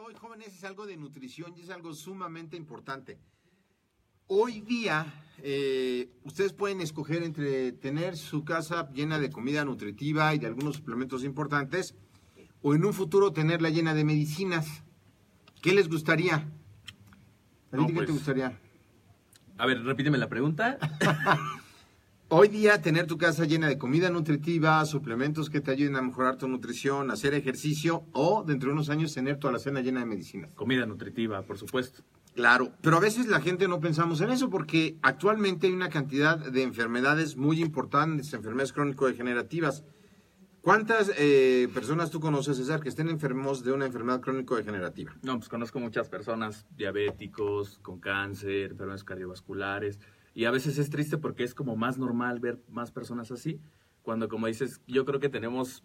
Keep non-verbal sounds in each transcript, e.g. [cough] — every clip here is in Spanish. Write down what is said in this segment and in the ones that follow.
hoy, jóvenes, es algo de nutrición y es algo sumamente importante. Hoy día, eh, ustedes pueden escoger entre tener su casa llena de comida nutritiva y de algunos suplementos importantes, o en un futuro tenerla llena de medicinas. ¿Qué les gustaría? ¿A ti qué te pues, gustaría? A ver, repíteme la pregunta. [laughs] Hoy día tener tu casa llena de comida nutritiva, suplementos que te ayuden a mejorar tu nutrición, hacer ejercicio o dentro de unos años tener toda la cena llena de medicinas. Comida nutritiva, por supuesto. Claro, pero a veces la gente no pensamos en eso porque actualmente hay una cantidad de enfermedades muy importantes, enfermedades crónico-degenerativas. ¿Cuántas eh, personas tú conoces, César, que estén enfermos de una enfermedad crónico-degenerativa? No, pues conozco muchas personas diabéticos, con cáncer, enfermedades cardiovasculares y a veces es triste porque es como más normal ver más personas así, cuando como dices, yo creo que tenemos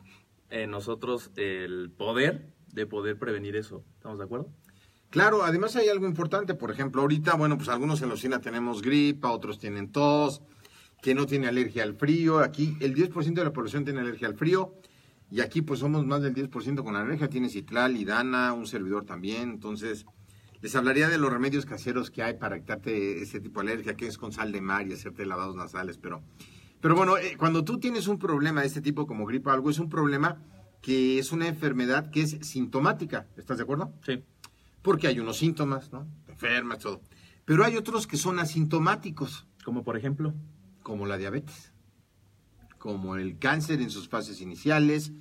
en nosotros el poder de poder prevenir eso. ¿Estamos de acuerdo? Claro, además hay algo importante, por ejemplo, ahorita, bueno, pues algunos en la oficina tenemos gripa, otros tienen tos, que no tiene alergia al frío, aquí el 10% de la población tiene alergia al frío, y aquí pues somos más del 10% con alergia, tiene citlal y dana, un servidor también, entonces les hablaría de los remedios caseros que hay para quitarte ese tipo de alergia, que es con sal de mar y hacerte lavados nasales, pero, pero bueno, eh, cuando tú tienes un problema de este tipo como gripa o algo, es un problema que es una enfermedad que es sintomática, ¿estás de acuerdo? Sí. Porque hay unos síntomas, ¿no? enfermas, todo. Pero hay otros que son asintomáticos. Como por ejemplo. Como la diabetes, como el cáncer en sus fases iniciales,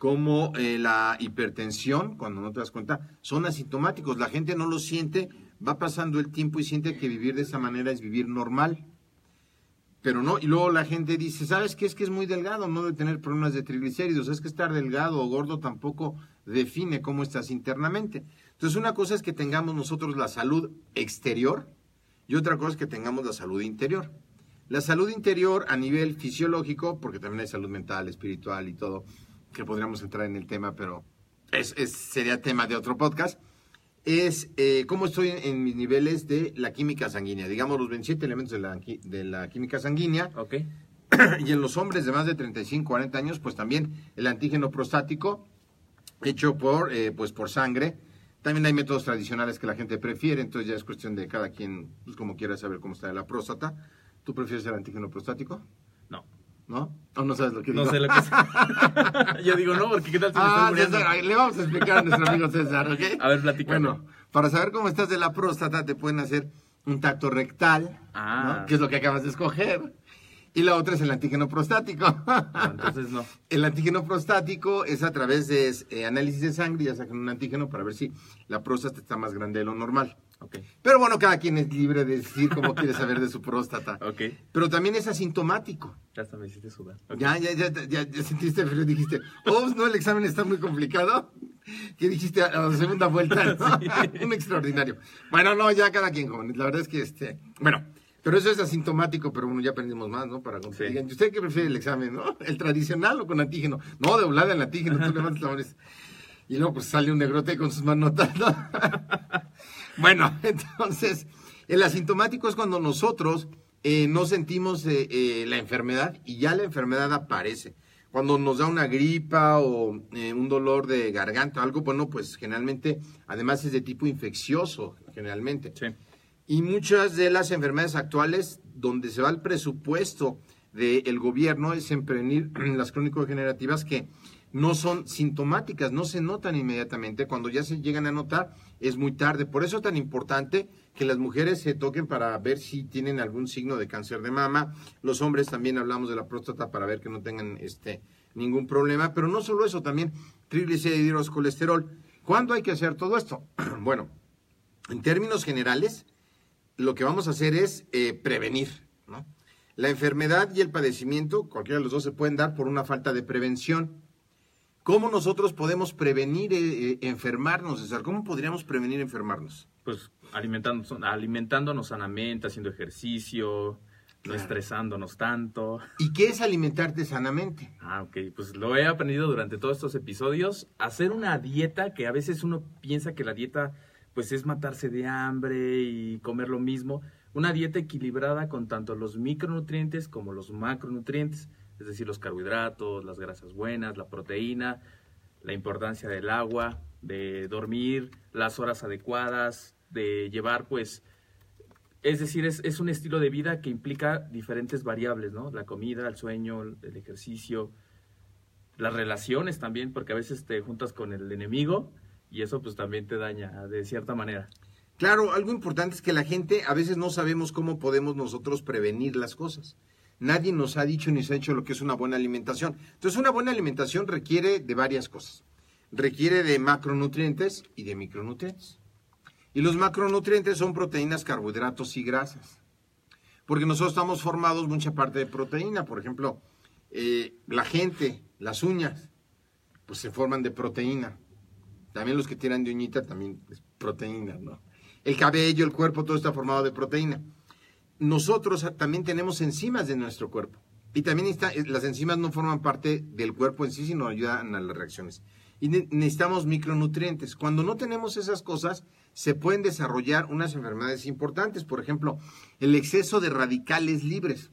como eh, la hipertensión, cuando no te das cuenta, son asintomáticos. La gente no lo siente, va pasando el tiempo y siente que vivir de esa manera es vivir normal. Pero no, y luego la gente dice, ¿sabes qué? Es que es muy delgado, no de tener problemas de triglicéridos. Es que estar delgado o gordo tampoco define cómo estás internamente. Entonces, una cosa es que tengamos nosotros la salud exterior y otra cosa es que tengamos la salud interior. La salud interior a nivel fisiológico, porque también hay salud mental, espiritual y todo, que podríamos entrar en el tema, pero es, sería tema de otro podcast, es eh, cómo estoy en, mis niveles de la química sanguínea, digamos los 27 elementos de la, de la química sanguínea. Ok. [clears throat] Y en los hombres de más de 35, 40 años, pues también el antígeno prostático hecho por, eh, pues por sangre. También hay métodos tradicionales que la gente prefiere, entonces ya es cuestión de cada quien, pues como quiera saber cómo está la próstata. ¿Tú prefieres el antígeno prostático? No. ¿no? ¿O no sabes lo que digo? No sé lo que es. [laughs] Yo digo, no, porque ¿qué tal si ah, César, le vamos a explicar a nuestro amigo César, ¿ok? A ver, platícame. Bueno, para saber cómo estás de la próstata, te pueden hacer un tacto rectal, ah. ¿no? que es lo que acabas de escoger. Y la otra es el antígeno prostático. Ah, entonces no. [laughs] El antígeno prostático es a través de eh, análisis de sangre, ya sacan un antígeno para ver si la próstata está más grande de lo normal. Okay. Pero bueno, cada quien es libre de decir cómo quiere saber de su próstata. [laughs] Okay. Pero también es asintomático. Ya hasta me hiciste sudar. Ya, ya, ya, ya, ya, sentiste frío, dijiste, oh, no, el examen está muy complicado. ¿Qué dijiste a la segunda vuelta? [laughs] [laughs] Un extraordinario. Bueno, no, ya cada quien, joven. La verdad es que, este, bueno, pero eso es asintomático, pero bueno, ya aprendimos más, ¿no? Para digan, ¿y usted qué prefiere el examen, no? ¿El tradicional o con antígeno? No, de volada el antígeno, tú levantas la mano y luego pues sale un negrote con sus manotas, ¿no? Bueno, [laughs] entonces, el asintomático es cuando nosotros eh, no sentimos eh, eh, la enfermedad y ya la enfermedad aparece. Cuando nos da una gripa o un dolor de garganta algo, bueno, pues generalmente, además es de tipo infeccioso, generalmente. Sí. Y muchas de las enfermedades actuales, donde se va el presupuesto del gobierno, es en prevenir [clears throat] las crónico-degenerativas que no son sintomáticas, no se notan inmediatamente. Cuando ya se llegan a notar, es muy tarde. Por eso es tan importante que las mujeres se toquen para ver si tienen algún signo de cáncer de mama. Los hombres también hablamos de la próstata para ver que no tengan este ningún problema. Pero no solo eso, también triglicéridos, colesterol. ¿Cuándo hay que hacer todo esto? [clears throat] bueno, en términos generales, lo que vamos a hacer es eh, prevenir. ¿no? La enfermedad y el padecimiento, cualquiera de los dos, se pueden dar por una falta de prevención. ¿Cómo nosotros podemos prevenir eh, eh, enfermarnos, César? ¿Cómo podríamos prevenir enfermarnos? Pues alimentándonos, alimentándonos sanamente, haciendo ejercicio, no estresándonos tanto. ¿Y qué es alimentarte sanamente? Ah, ok. Pues lo he aprendido durante todos estos episodios. Hacer una dieta que a veces uno piensa que la dieta pues es matarse de hambre y comer lo mismo. Una dieta equilibrada con tanto los micronutrientes como los macronutrientes es decir, los carbohidratos, las grasas buenas, la proteína, la importancia del agua, de dormir, las horas adecuadas, de llevar pues es decir, es, un estilo de vida que implica diferentes variables, ¿no? La comida, el sueño, el ejercicio, las relaciones también, porque a veces te juntas con el enemigo y eso pues también te daña de cierta manera. Claro, algo importante es que la gente a veces no sabemos cómo podemos nosotros prevenir las cosas nadie nos ha dicho ni se ha hecho lo que es una buena alimentación. Entonces, una buena alimentación requiere de varias cosas. Requiere de macronutrientes y de micronutrientes. Y los macronutrientes son proteínas, carbohidratos y grasas. Porque nosotros estamos formados mucha parte de proteína. Por ejemplo, eh, la gente, las uñas, pues se forman de proteína. También los que tiran de uñita también es proteína, ¿no? El cabello, el cuerpo, todo está formado de proteína nosotros también tenemos enzimas de nuestro cuerpo. Y también eh, las enzimas no forman parte del cuerpo en sí, sino ayudan a las reacciones. Y necesitamos micronutrientes. Cuando no tenemos esas cosas, se pueden desarrollar unas enfermedades importantes. Por ejemplo, el exceso de radicales libres.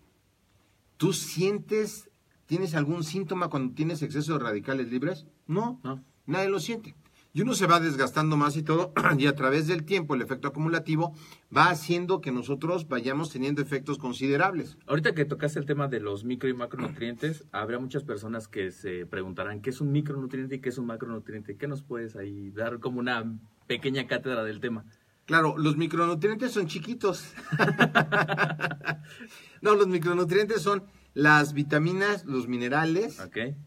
¿Tú sientes, tienes algún síntoma cuando tienes exceso de radicales libres? No, no. nadie lo siente y uno se va desgastando más y todo, [clears throat] y a través del tiempo el efecto acumulativo va haciendo que nosotros vayamos teniendo efectos considerables. Ahorita que tocaste el tema de los micro y macronutrientes, [clears throat] habrá muchas personas que se preguntarán qué es un micronutriente y qué es un macronutriente. ¿Qué nos puedes ahí dar como una pequeña cátedra del tema? Claro, los micronutrientes son chiquitos. [laughs] no, los micronutrientes son las vitaminas, los minerales,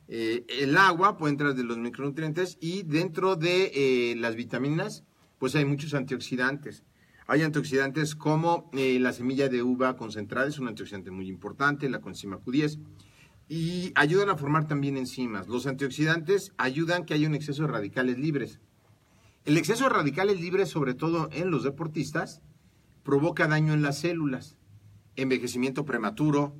eh, el agua puede entrar de los micronutrientes y dentro de eh, las vitaminas, pues hay muchos antioxidantes. Hay antioxidantes como eh, la semilla de uva concentrada, es un antioxidante muy importante, la coenzima Q10, y ayudan a formar también enzimas. Los antioxidantes ayudan que haya un exceso de radicales libres. El exceso de radicales libres, sobre todo en los deportistas, provoca daño en las células, envejecimiento prematuro,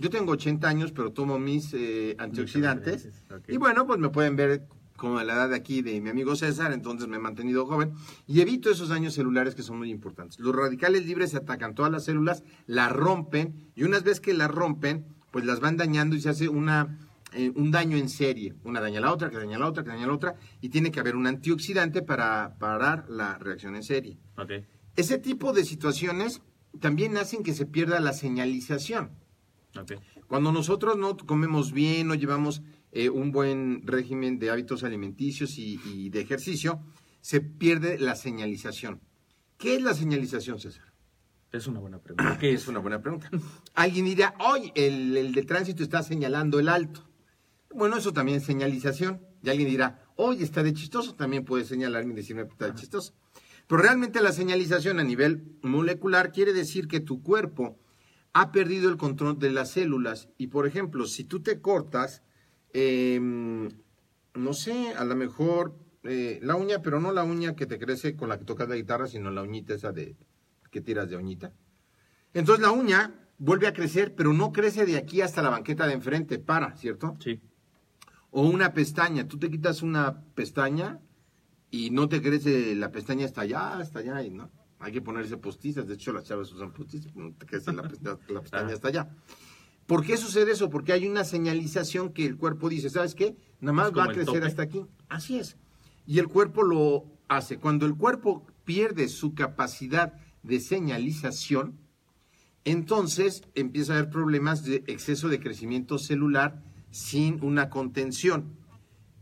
yo tengo 80 años, pero tomo mis eh, antioxidantes. Y bueno, pues me pueden ver como a la edad de aquí de mi amigo César, entonces me he mantenido joven y evito esos daños celulares que son muy importantes. Los radicales libres se atacan todas las células, las rompen y una vez que las rompen, pues las van dañando y se hace una, eh, un daño en serie. Una daña a la otra, que daña a la otra, que daña a la otra y tiene que haber un antioxidante para parar la reacción en serie. Ese tipo de situaciones también hacen que se pierda la señalización. Cuando nosotros no comemos bien, no llevamos eh, un buen régimen de hábitos alimenticios y, de ejercicio, se pierde la señalización. ¿Qué es la señalización, César? Es una buena pregunta. ¿Qué es? una buena pregunta. Alguien dirá, hoy el, el de tránsito está señalando el alto. Bueno, eso también es señalización. Y alguien dirá, hoy está de chistoso, también puede señalarme y decirme que está de chistoso. Pero realmente la señalización a nivel molecular quiere decir que tu cuerpo ha perdido el control de las células. Y por ejemplo, si tú te cortas, em, no sé, a lo mejor eh, la uña, pero no la uña que te crece con la que tocas la guitarra, sino la uñita esa de que tiras de uñita. Entonces la uña vuelve a crecer, pero no crece de aquí hasta la banqueta de enfrente, para, ¿cierto? Sí. O una pestaña, tú te quitas una pestaña y no te crece la pestaña hasta allá, hasta allá, ¿no? Hay que ponerse postizas. De hecho, las chavas usan postizas. La, pestaña, la pestaña hasta allá. ¿Por qué sucede eso? Porque hay una señalización que el cuerpo dice, ¿sabes qué? Nada más va a crecer hasta aquí. Así es. Y el cuerpo lo hace. Cuando el cuerpo pierde su capacidad de señalización, entonces empieza a haber problemas de exceso de crecimiento celular sin una contención.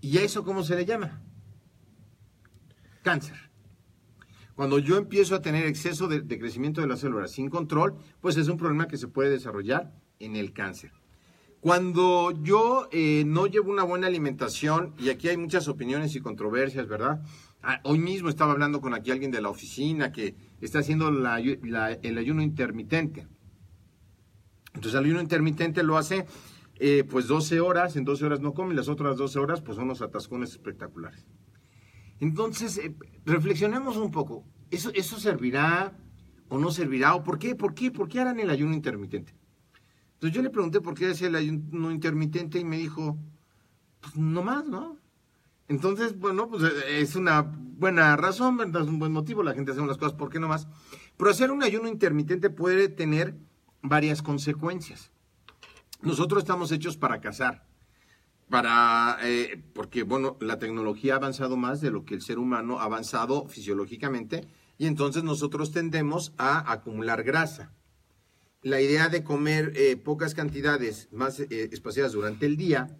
¿Y a eso cómo se le llama? Cáncer. Cuando yo empiezo a tener exceso de, crecimiento de las células sin control, pues es un problema que se puede desarrollar en el cáncer. Cuando yo eh, no llevo una buena alimentación, y aquí hay muchas opiniones y controversias, ¿verdad? Ah, hoy mismo estaba hablando con aquí alguien de la oficina que está haciendo el ayuno intermitente. Entonces el ayuno intermitente lo hace eh, pues 12 horas, en 12 horas no come, y las otras 12 horas pues son unos atascones espectaculares. Entonces, eh, reflexionemos un poco. ¿Eso, ¿Eso servirá o no servirá? ¿O por qué? ¿Por qué? ¿Por qué harán el ayuno intermitente? Entonces yo le pregunté por qué hacía el ayuno intermitente y me dijo, pues no más, ¿no? Entonces, bueno, pues eh, es una buena razón, ¿verdad? Es un buen motivo, la gente hace las cosas, ¿por qué no más? Pero hacer un ayuno intermitente puede tener varias consecuencias. Nosotros estamos hechos para cazar, para, eh, porque, bueno, la tecnología ha avanzado más de lo que el ser humano ha avanzado fisiológicamente y entonces nosotros tendemos a acumular grasa. La idea de comer eh, pocas cantidades más eh, espaciadas durante el día,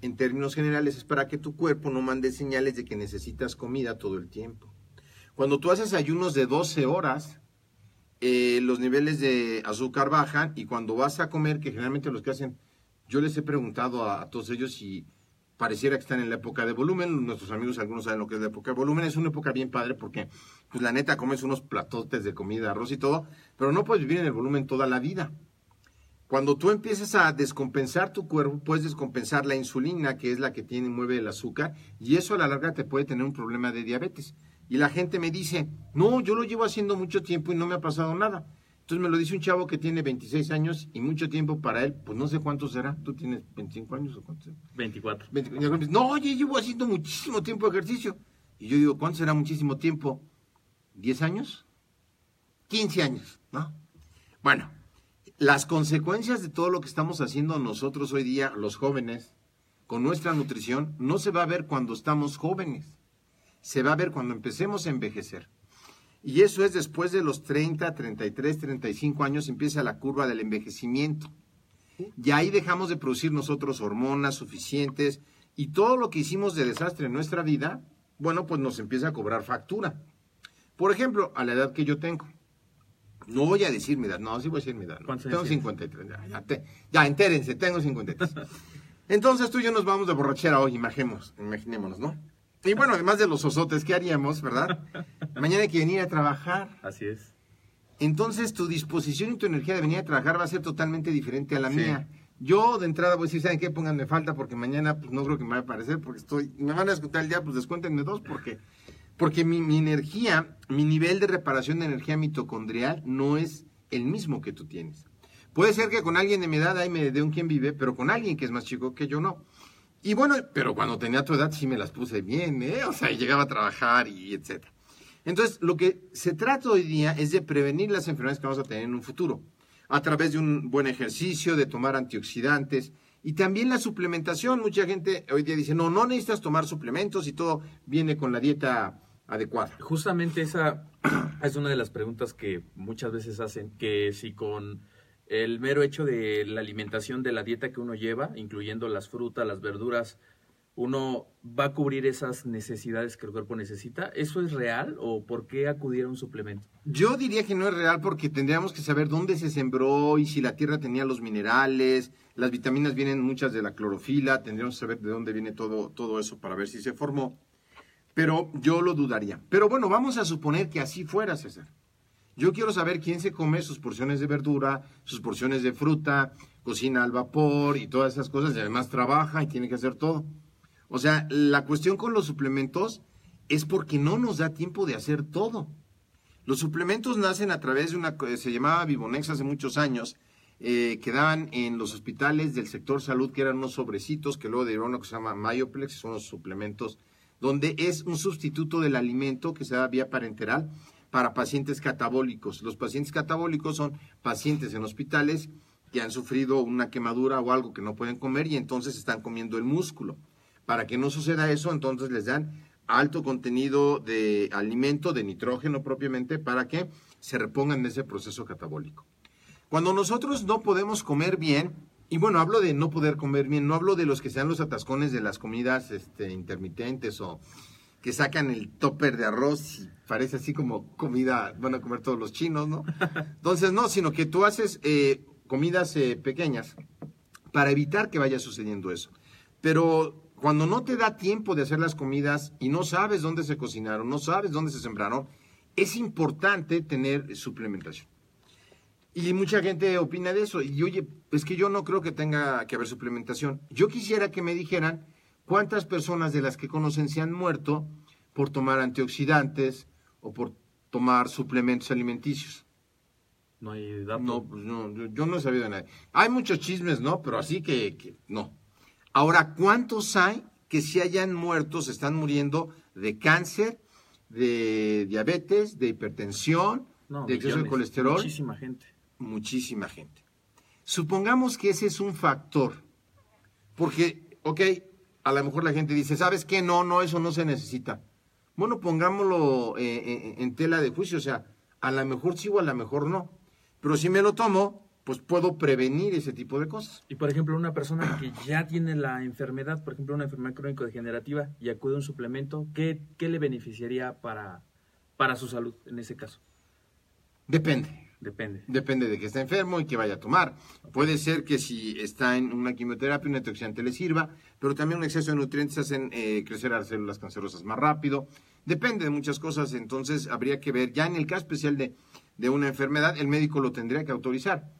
en términos generales, es para que tu cuerpo no mande señales de que necesitas comida todo el tiempo. Cuando tú haces ayunos de 12 horas, eh, los niveles de azúcar bajan y cuando vas a comer, que generalmente los que hacen, yo les he preguntado a, todos ellos si pareciera que están en la época de volumen, nuestros amigos algunos saben lo que es la época de volumen, es una época bien padre porque, pues la neta, comes unos platotes de comida, arroz y todo, pero no puedes vivir en el volumen toda la vida. Cuando tú empiezas a descompensar tu cuerpo, puedes descompensar la insulina, que es la que tiene mueve el azúcar, y eso a la larga te puede tener un problema de diabetes. Y la gente me dice, no, yo lo llevo haciendo mucho tiempo y no me ha pasado nada. Entonces me lo dice un chavo que tiene 26 años y mucho tiempo para él, pues no sé cuánto será. ¿Tú tienes 25 años o cuánto? 24. 20 y algunos dicen, no, oye, llevo haciendo muchísimo tiempo ejercicio. Y yo digo, ¿cuánto será muchísimo tiempo? ¿10 años? 15 años, ¿no? Bueno, las consecuencias de todo lo que estamos haciendo nosotros hoy día, los jóvenes, con nuestra nutrición, no se va a ver cuando estamos jóvenes. Se va a ver cuando empecemos a envejecer. Y eso es después de los 30, 33, 35 años, empieza la curva del envejecimiento. Y ahí dejamos de producir nosotros hormonas suficientes y todo lo que hicimos de desastre en nuestra vida, bueno, pues nos empieza a cobrar factura. Por ejemplo, a la edad que yo tengo. No voy a decir mi edad, no, sí voy a decir mi edad. ¿no? ¿Cuántos Tengo años tienes? 53, ya, ya, te- ya, entérense, tengo 53. [laughs] Entonces tú y yo nos vamos de borrachera hoy, imaginemos, imaginémonos, ¿no? Y bueno, además de los osotes, ¿qué haríamos, verdad? Mañana hay que venir a trabajar. Así es. Entonces tu disposición y tu energía de venir a trabajar va a ser totalmente diferente a la Sí. mía. Yo de entrada voy a decir, ¿saben qué? Pónganme falta porque mañana pues no creo que me vaya a aparecer porque estoy, me van a descontar el día, pues descuéntenme dos porque, porque mi, mi energía, mi nivel de reparación de energía mitocondrial no es el mismo que tú tienes. Puede ser que con alguien de mi edad ahí me dé un quien vive, pero con alguien que es más chico que yo no. Y bueno, pero cuando tenía tu edad sí me las puse bien, ¿eh? O sea, llegaba a trabajar y etcétera. Entonces, lo que se trata hoy día es de prevenir las enfermedades que vamos a tener en un futuro, a través de un buen ejercicio, de tomar antioxidantes y también la suplementación. Mucha gente hoy día dice, no, no necesitas tomar suplementos y todo viene con la dieta adecuada. Justamente esa [coughs] es una de las preguntas que muchas veces hacen, que si con el mero hecho de la alimentación, de la dieta que uno lleva, incluyendo las frutas, las verduras, uno va a cubrir esas necesidades que el cuerpo necesita. ¿Eso es real o por qué acudir a un suplemento? Yo diría que no es real porque tendríamos que saber dónde se sembró y si la tierra tenía los minerales, las vitaminas vienen muchas de la clorofila, tendríamos que saber de dónde viene todo, todo eso para ver si se formó. Pero yo lo dudaría. Pero bueno, vamos a suponer que así fuera, César. Yo quiero saber quién se come sus porciones de verdura, sus porciones de fruta, cocina al vapor y todas esas cosas, y además trabaja y tiene que hacer todo. O sea, la cuestión con los suplementos es porque no nos da tiempo de hacer todo. Los suplementos nacen a través de una, se llamaba Vivonex hace muchos años, eh, que daban en los hospitales del sector salud, que eran unos sobrecitos, que luego derivaron lo que se llama Myoplex, son los suplementos, donde es un sustituto del alimento que se da vía parenteral, para pacientes catabólicos. Los pacientes catabólicos son pacientes en hospitales que han sufrido una quemadura o algo que no pueden comer y entonces están comiendo el músculo. Para que no suceda eso, entonces les dan alto contenido de alimento, de nitrógeno propiamente, para que se repongan de ese proceso catabólico. Cuando nosotros no podemos comer bien, y bueno, hablo de no poder comer bien, no hablo de los que sean los atascones de las comidas este, intermitentes o que sacan el topper de arroz y parece así como comida, van a comer todos los chinos, ¿no? Entonces, no, sino que tú haces eh, comidas eh, pequeñas para evitar que vaya sucediendo eso. Pero cuando no te da tiempo de hacer las comidas y no sabes dónde se cocinaron, no sabes dónde se sembraron, es importante tener suplementación. Y mucha gente opina de eso. Y oye, es que yo no creo que tenga que haber suplementación. Yo quisiera que me dijeran cuántas personas de las que conocen se han muerto por tomar antioxidantes o por tomar suplementos alimenticios. No hay datos. No, pues no, yo no he sabido de nadie. Hay muchos chismes, ¿no? Pero así que, que no. Ahora, ¿cuántos hay que si hayan muerto, se están muriendo de cáncer, de diabetes, de hipertensión, No, de exceso de colesterol? Muchísima gente. Muchísima gente. Supongamos que ese es un factor. Porque, ok, a lo mejor la gente dice, ¿sabes qué? No, no, eso no se necesita. Bueno, pongámoslo eh, eh, en tela de juicio, o sea, a lo mejor sí o a lo mejor no. Pero si me lo tomo, pues puedo prevenir ese tipo de cosas. Y por ejemplo, una persona que ya tiene la enfermedad, por ejemplo, una enfermedad crónico-degenerativa y acude a un suplemento, ¿qué, qué le beneficiaría para, para su salud en ese caso? Depende. Depende. Depende de que esté enfermo y que vaya a tomar. Puede ser que si está en una quimioterapia, un antioxidante le sirva, pero también un exceso de nutrientes hacen eh, crecer a las células cancerosas más rápido. Depende de muchas cosas, entonces habría que ver. Ya en el caso especial de, de una enfermedad, el médico lo tendría que autorizar.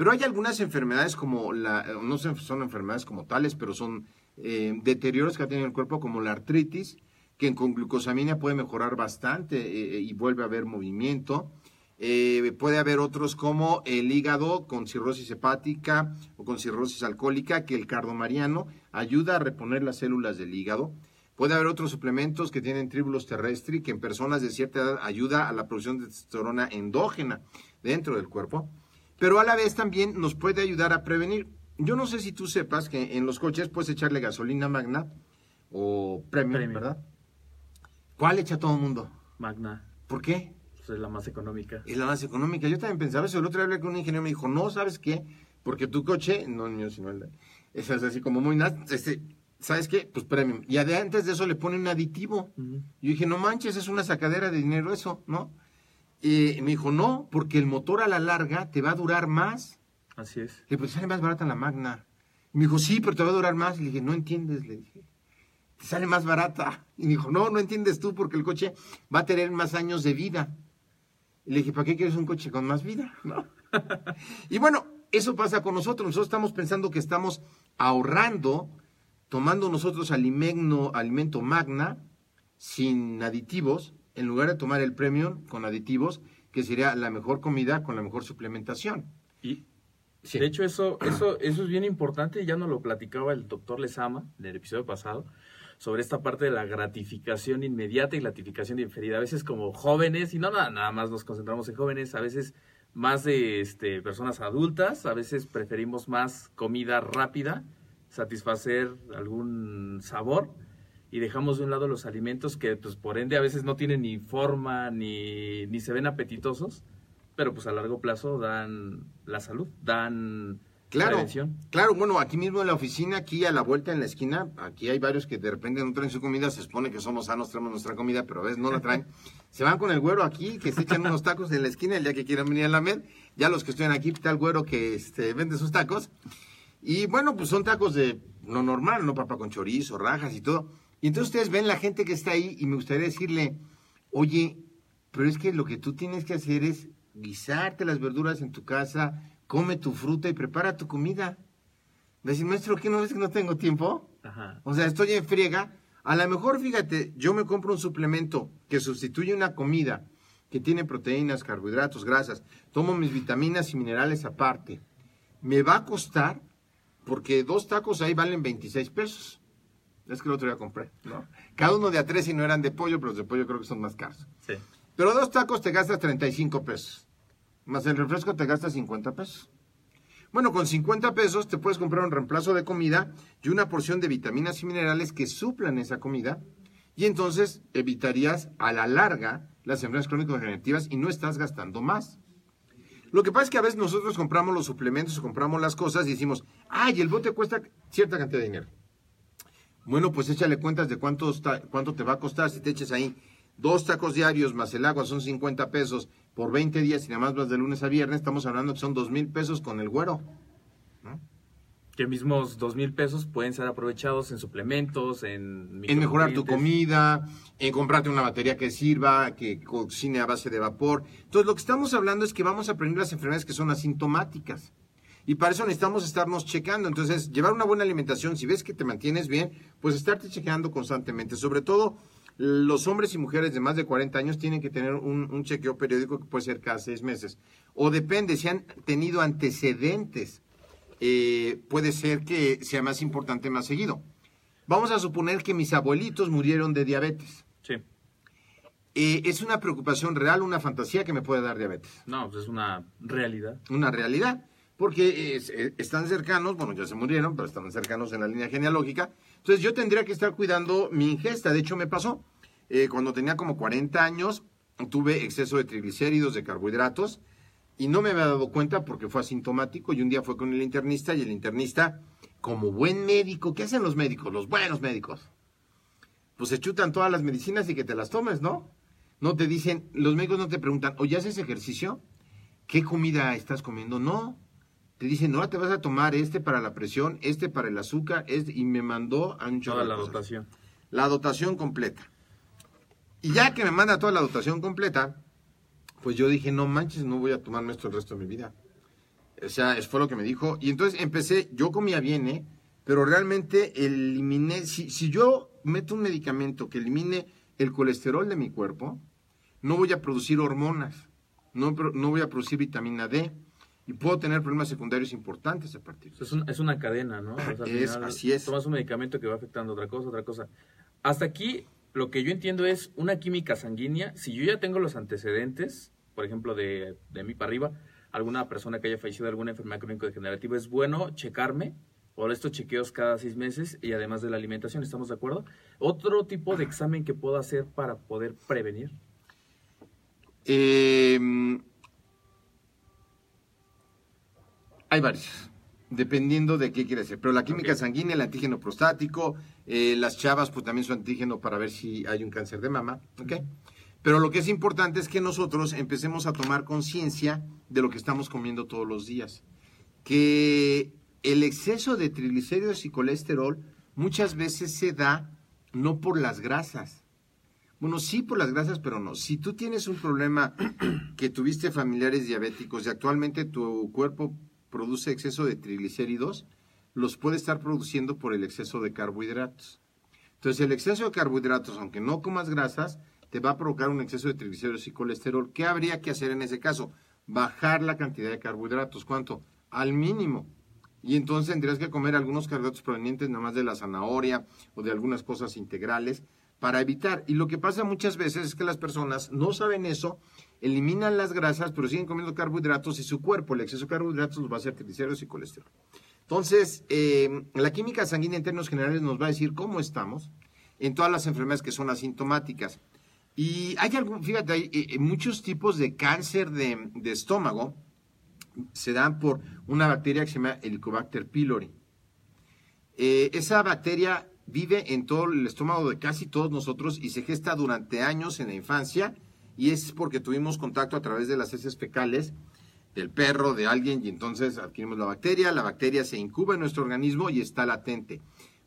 Pero hay algunas enfermedades como la, no sé, son enfermedades como tales, pero son eh, deterioros que tiene el cuerpo como la artritis, que con glucosamina puede mejorar bastante eh, y vuelve a haber movimiento. Eh, puede haber otros como el hígado con cirrosis hepática o con cirrosis alcohólica, que el cardomariano ayuda a reponer las células del hígado. Puede haber otros suplementos que tienen tríbulos terrestri, que en personas de cierta edad ayuda a la producción de testosterona endógena dentro del cuerpo. Pero a la vez también nos puede ayudar a prevenir. Yo no sé si tú sepas que en los coches puedes echarle gasolina magna o premium, Premium. ¿verdad? ¿Cuál echa todo el mundo? Magna, ¿Por qué? pues, es la más económica. Es la más económica. Yo también pensaba eso. El otro día hablé con un ingeniero y me dijo, no, ¿sabes qué? Porque tu coche, no el mío, sino el de... [laughs] Es así como muy... Este, ¿Sabes qué? Pues premium. Y antes de eso le ponen un aditivo. Yo dije, no manches, es una sacadera de dinero eso, ¿no? Y me dijo, no, porque el motor a la larga te va a durar más. Así es. Le dije, pues sale más barata la Magna. Y me dijo, sí, pero te va a durar más. Y le dije, no entiendes, le dije. Te sale más barata. Y me dijo, no, no entiendes tú, porque el coche va a tener más años de vida. Y le dije, ¿para qué quieres un coche con más vida? ¿No? [laughs] y bueno, eso pasa con nosotros. Nosotros estamos pensando que estamos ahorrando, tomando nosotros alimento, alimento magna, sin aditivos, en lugar de tomar el premium con aditivos, que sería la mejor comida con la mejor suplementación. Y Sí. de hecho eso, eso, eso es bien importante, ya nos lo platicaba el doctor Lezama en el episodio pasado, sobre esta parte de la gratificación inmediata y gratificación diferida. A veces como jóvenes, y no nada, nada más nos concentramos en jóvenes, a veces más de este, personas adultas, a veces preferimos más comida rápida, satisfacer algún sabor y dejamos de un lado los alimentos que pues por ende a veces no tienen ni forma ni, ni se ven apetitosos, pero pues a largo plazo dan la salud, dan Claro, prevención. claro, bueno, aquí mismo en la oficina, aquí a la vuelta en la esquina, aquí hay varios que de repente no traen su comida, se supone que somos sanos, traemos nuestra comida, pero a veces no la traen. [laughs] Se van con el güero aquí, que se echan unos tacos en la esquina el día que quieran venir a la med. Ya los que estén aquí, el güero que este, vende sus tacos. Y bueno, pues son tacos de lo normal, ¿no? Papa con chorizo, rajas y todo. Y entonces ustedes ven la gente que está ahí y me gustaría decirle, oye, pero es que lo que tú tienes que hacer es guisarte las verduras en tu casa, come tu fruta y prepara tu comida. Decir, maestro, ¿qué no ves que no tengo tiempo? Ajá. O sea, estoy en friega. A lo mejor, fíjate, yo me compro un suplemento que sustituye una comida que tiene proteínas, carbohidratos, grasas. Tomo mis vitaminas y minerales aparte. Me va a costar, porque dos tacos ahí valen 26 pesos. Es que el otro día compré, ¿no? Cada uno de a tres y no eran de pollo, pero los de pollo creo que son más caros. Sí. Pero dos tacos te gastas 35 pesos. Más el refresco te gastas 50 pesos. Bueno, con 50 pesos te puedes comprar un reemplazo de comida y una porción de vitaminas y minerales que suplan esa comida. Y entonces evitarías a la larga las enfermedades crónico-degenerativas y no estás gastando más. Lo que pasa es que a veces nosotros compramos los suplementos compramos las cosas y decimos, ay, el bote cuesta cierta cantidad de dinero. Bueno, pues échale cuentas de cuánto, cuánto te va a costar si te eches ahí dos tacos diarios más el agua son 50 pesos por 20 días y nada más vas de lunes a viernes, estamos hablando que son dos mil pesos con el güero. Que mismos dos mil pesos pueden ser aprovechados en suplementos, en... En mejorar tu comida, en comprarte una batería que sirva, que cocine a base de vapor. Entonces, lo que estamos hablando es que vamos a aprender las enfermedades que son asintomáticas. Y para eso necesitamos estarnos checando. Entonces, llevar una buena alimentación, si ves que te mantienes bien, pues estarte chequeando constantemente. Sobre todo, los hombres y mujeres de más de 40 años tienen que tener un, chequeo periódico que puede ser cada seis meses. O depende, si han tenido antecedentes, eh, puede ser que sea más importante más seguido. Vamos a suponer que mis abuelitos murieron de diabetes. Sí. Eh, ¿Es una preocupación real, una fantasía que me puede dar diabetes? No, pues es una realidad. Una realidad, porque eh, están cercanos, bueno, ya se murieron, pero están cercanos en la línea genealógica. Entonces yo tendría que estar cuidando mi ingesta. De hecho, me pasó. Eh, cuando tenía como 40 años, tuve exceso de triglicéridos, de carbohidratos, y no me había dado cuenta porque fue asintomático. Y un día fue con el internista, y el internista, como buen médico, ¿qué hacen los médicos? Los buenos médicos. Pues se chutan todas las medicinas y que te las tomes, ¿no? No te dicen, los médicos no te preguntan, ¿o ya haces ejercicio? ¿Qué comida estás comiendo? No. Te dicen, no, te vas a tomar este para la presión, este para el azúcar, este, y me mandó a un Toda la dotación. La dotación completa. Y ya que me manda toda la dotación completa, pues yo dije, no manches, no voy a tomarme esto el resto de mi vida. O sea, eso fue lo que me dijo. Y entonces empecé, yo comía bien, ¿eh? Pero realmente eliminé, si, si yo meto un medicamento que elimine el colesterol de mi cuerpo, no voy a producir hormonas, no, no voy a producir vitamina D y puedo tener problemas secundarios importantes a partir de eso. Es, una cadena, ¿no? es, así es. Tomas un medicamento que va afectando otra cosa, otra cosa. Hasta aquí lo que yo entiendo es una química sanguínea. Si yo ya tengo los antecedentes, por ejemplo, de, de mí para arriba, alguna persona que haya fallecido de alguna enfermedad crónico-degenerativa, es bueno checarme por estos chequeos cada seis meses y además de la alimentación, ¿estamos de acuerdo? ¿Otro tipo de examen que puedo hacer para poder prevenir? Em, hay varios dependiendo de qué quiere hacer. Pero la química sanguínea, el antígeno prostático, eh, las chavas, pues también su antígeno para ver si hay un cáncer de mama, ¿ok? Pero lo que es importante es que nosotros empecemos a tomar conciencia de lo que estamos comiendo todos los días. Que el exceso de triglicéridos y colesterol muchas veces se da no por las grasas. Bueno, sí por las grasas, pero no. Si tú tienes un problema que tuviste familiares diabéticos y actualmente tu cuerpo produce exceso de triglicéridos, los puede estar produciendo por el exceso de carbohidratos. Entonces, el exceso de carbohidratos, aunque no comas grasas, te va a provocar un exceso de triglicéridos y colesterol. ¿Qué habría que hacer en ese caso? Bajar la cantidad de carbohidratos. ¿Cuánto? Al mínimo. Y entonces tendrías que comer algunos carbohidratos provenientes nada más de la zanahoria o de algunas cosas integrales para evitar. Y lo que pasa muchas veces es que las personas no saben eso eliminan las grasas, pero siguen comiendo carbohidratos y su cuerpo, el exceso de carbohidratos, los va a hacer triglicéridos y colesterol. Entonces, eh, la química sanguínea en términos generales nos va a decir cómo estamos en todas las enfermedades que son asintomáticas. Y hay algún, fíjate, hay eh, muchos tipos de cáncer de, estómago se dan por una bacteria que se llama Helicobacter pylori. Eh, esa bacteria vive en todo el estómago de casi todos nosotros y se gesta durante años en la infancia y es porque tuvimos contacto a través de las heces fecales del perro, de alguien, y entonces adquirimos la bacteria, la bacteria se incuba en nuestro organismo y está latente.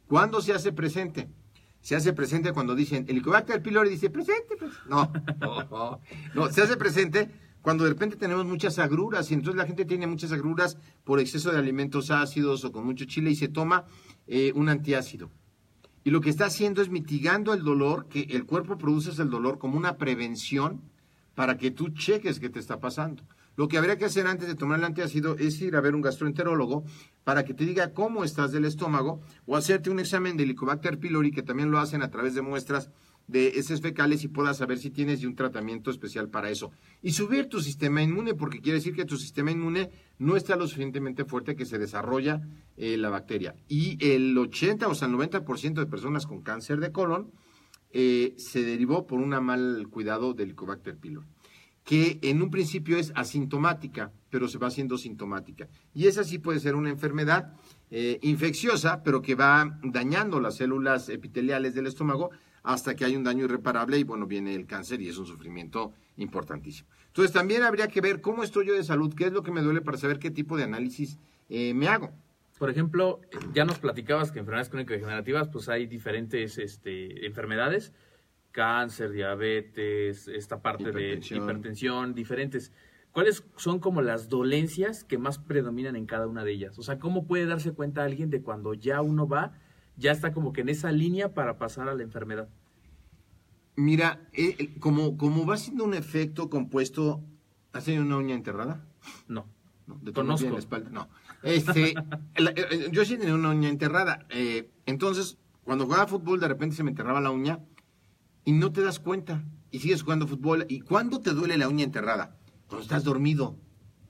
¿Cuándo se hace presente? Se hace presente cuando dicen, el Helicobacter pylori dice, presente, No, [laughs] no, no, se hace presente cuando de repente tenemos muchas agruras y entonces la gente tiene muchas agruras por exceso de alimentos ácidos o con mucho chile y se toma eh, un antiácido. Y lo que está haciendo es mitigando el dolor, que el cuerpo produce el dolor como una prevención para que tú cheques qué te está pasando. Lo que habría que hacer antes de tomar el antiácido es ir a ver un gastroenterólogo para que te diga cómo estás del estómago o hacerte un examen de Helicobacter pylori que también lo hacen a través de muestras de heces fecales y puedas saber si tienes un tratamiento especial para eso. Y subir tu sistema inmune, porque quiere decir que tu sistema inmune no está lo suficientemente fuerte que se desarrolla eh, la bacteria. Y el 80 o sea, el 90% de personas con cáncer de colon eh, se derivó por un mal cuidado del Helicobacter pylori que en un principio es asintomática, pero se va haciendo sintomática. Y esa sí puede ser una enfermedad eh, infecciosa, pero que va dañando las células epiteliales del estómago hasta que hay un daño irreparable y bueno, viene el cáncer y es un sufrimiento importantísimo. Entonces también habría que ver cómo estoy yo de salud, qué es lo que me duele para saber qué tipo de análisis eh, me hago. Por ejemplo, ya nos platicabas que en enfermedades crónicas degenerativas pues hay diferentes este, enfermedades cáncer, diabetes, esta parte de hipertensión, diferentes. ¿Cuáles son como las dolencias que más predominan en cada una de ellas? O sea, ¿cómo puede darse cuenta alguien de cuando ya uno va, ya está como que en esa línea para pasar a la enfermedad? Mira, eh, eh, como, como va siendo un efecto compuesto, ¿has tenido una uña enterrada? No. no de Conozco. En la espalda. No. Este, [laughs] eh, yo sí tenía una uña enterrada. entonces, cuando jugaba fútbol, de repente se me enterraba la uña y no te das cuenta y sigues jugando fútbol. ¿Y cuándo te duele la uña enterrada? Cuando estás dormido,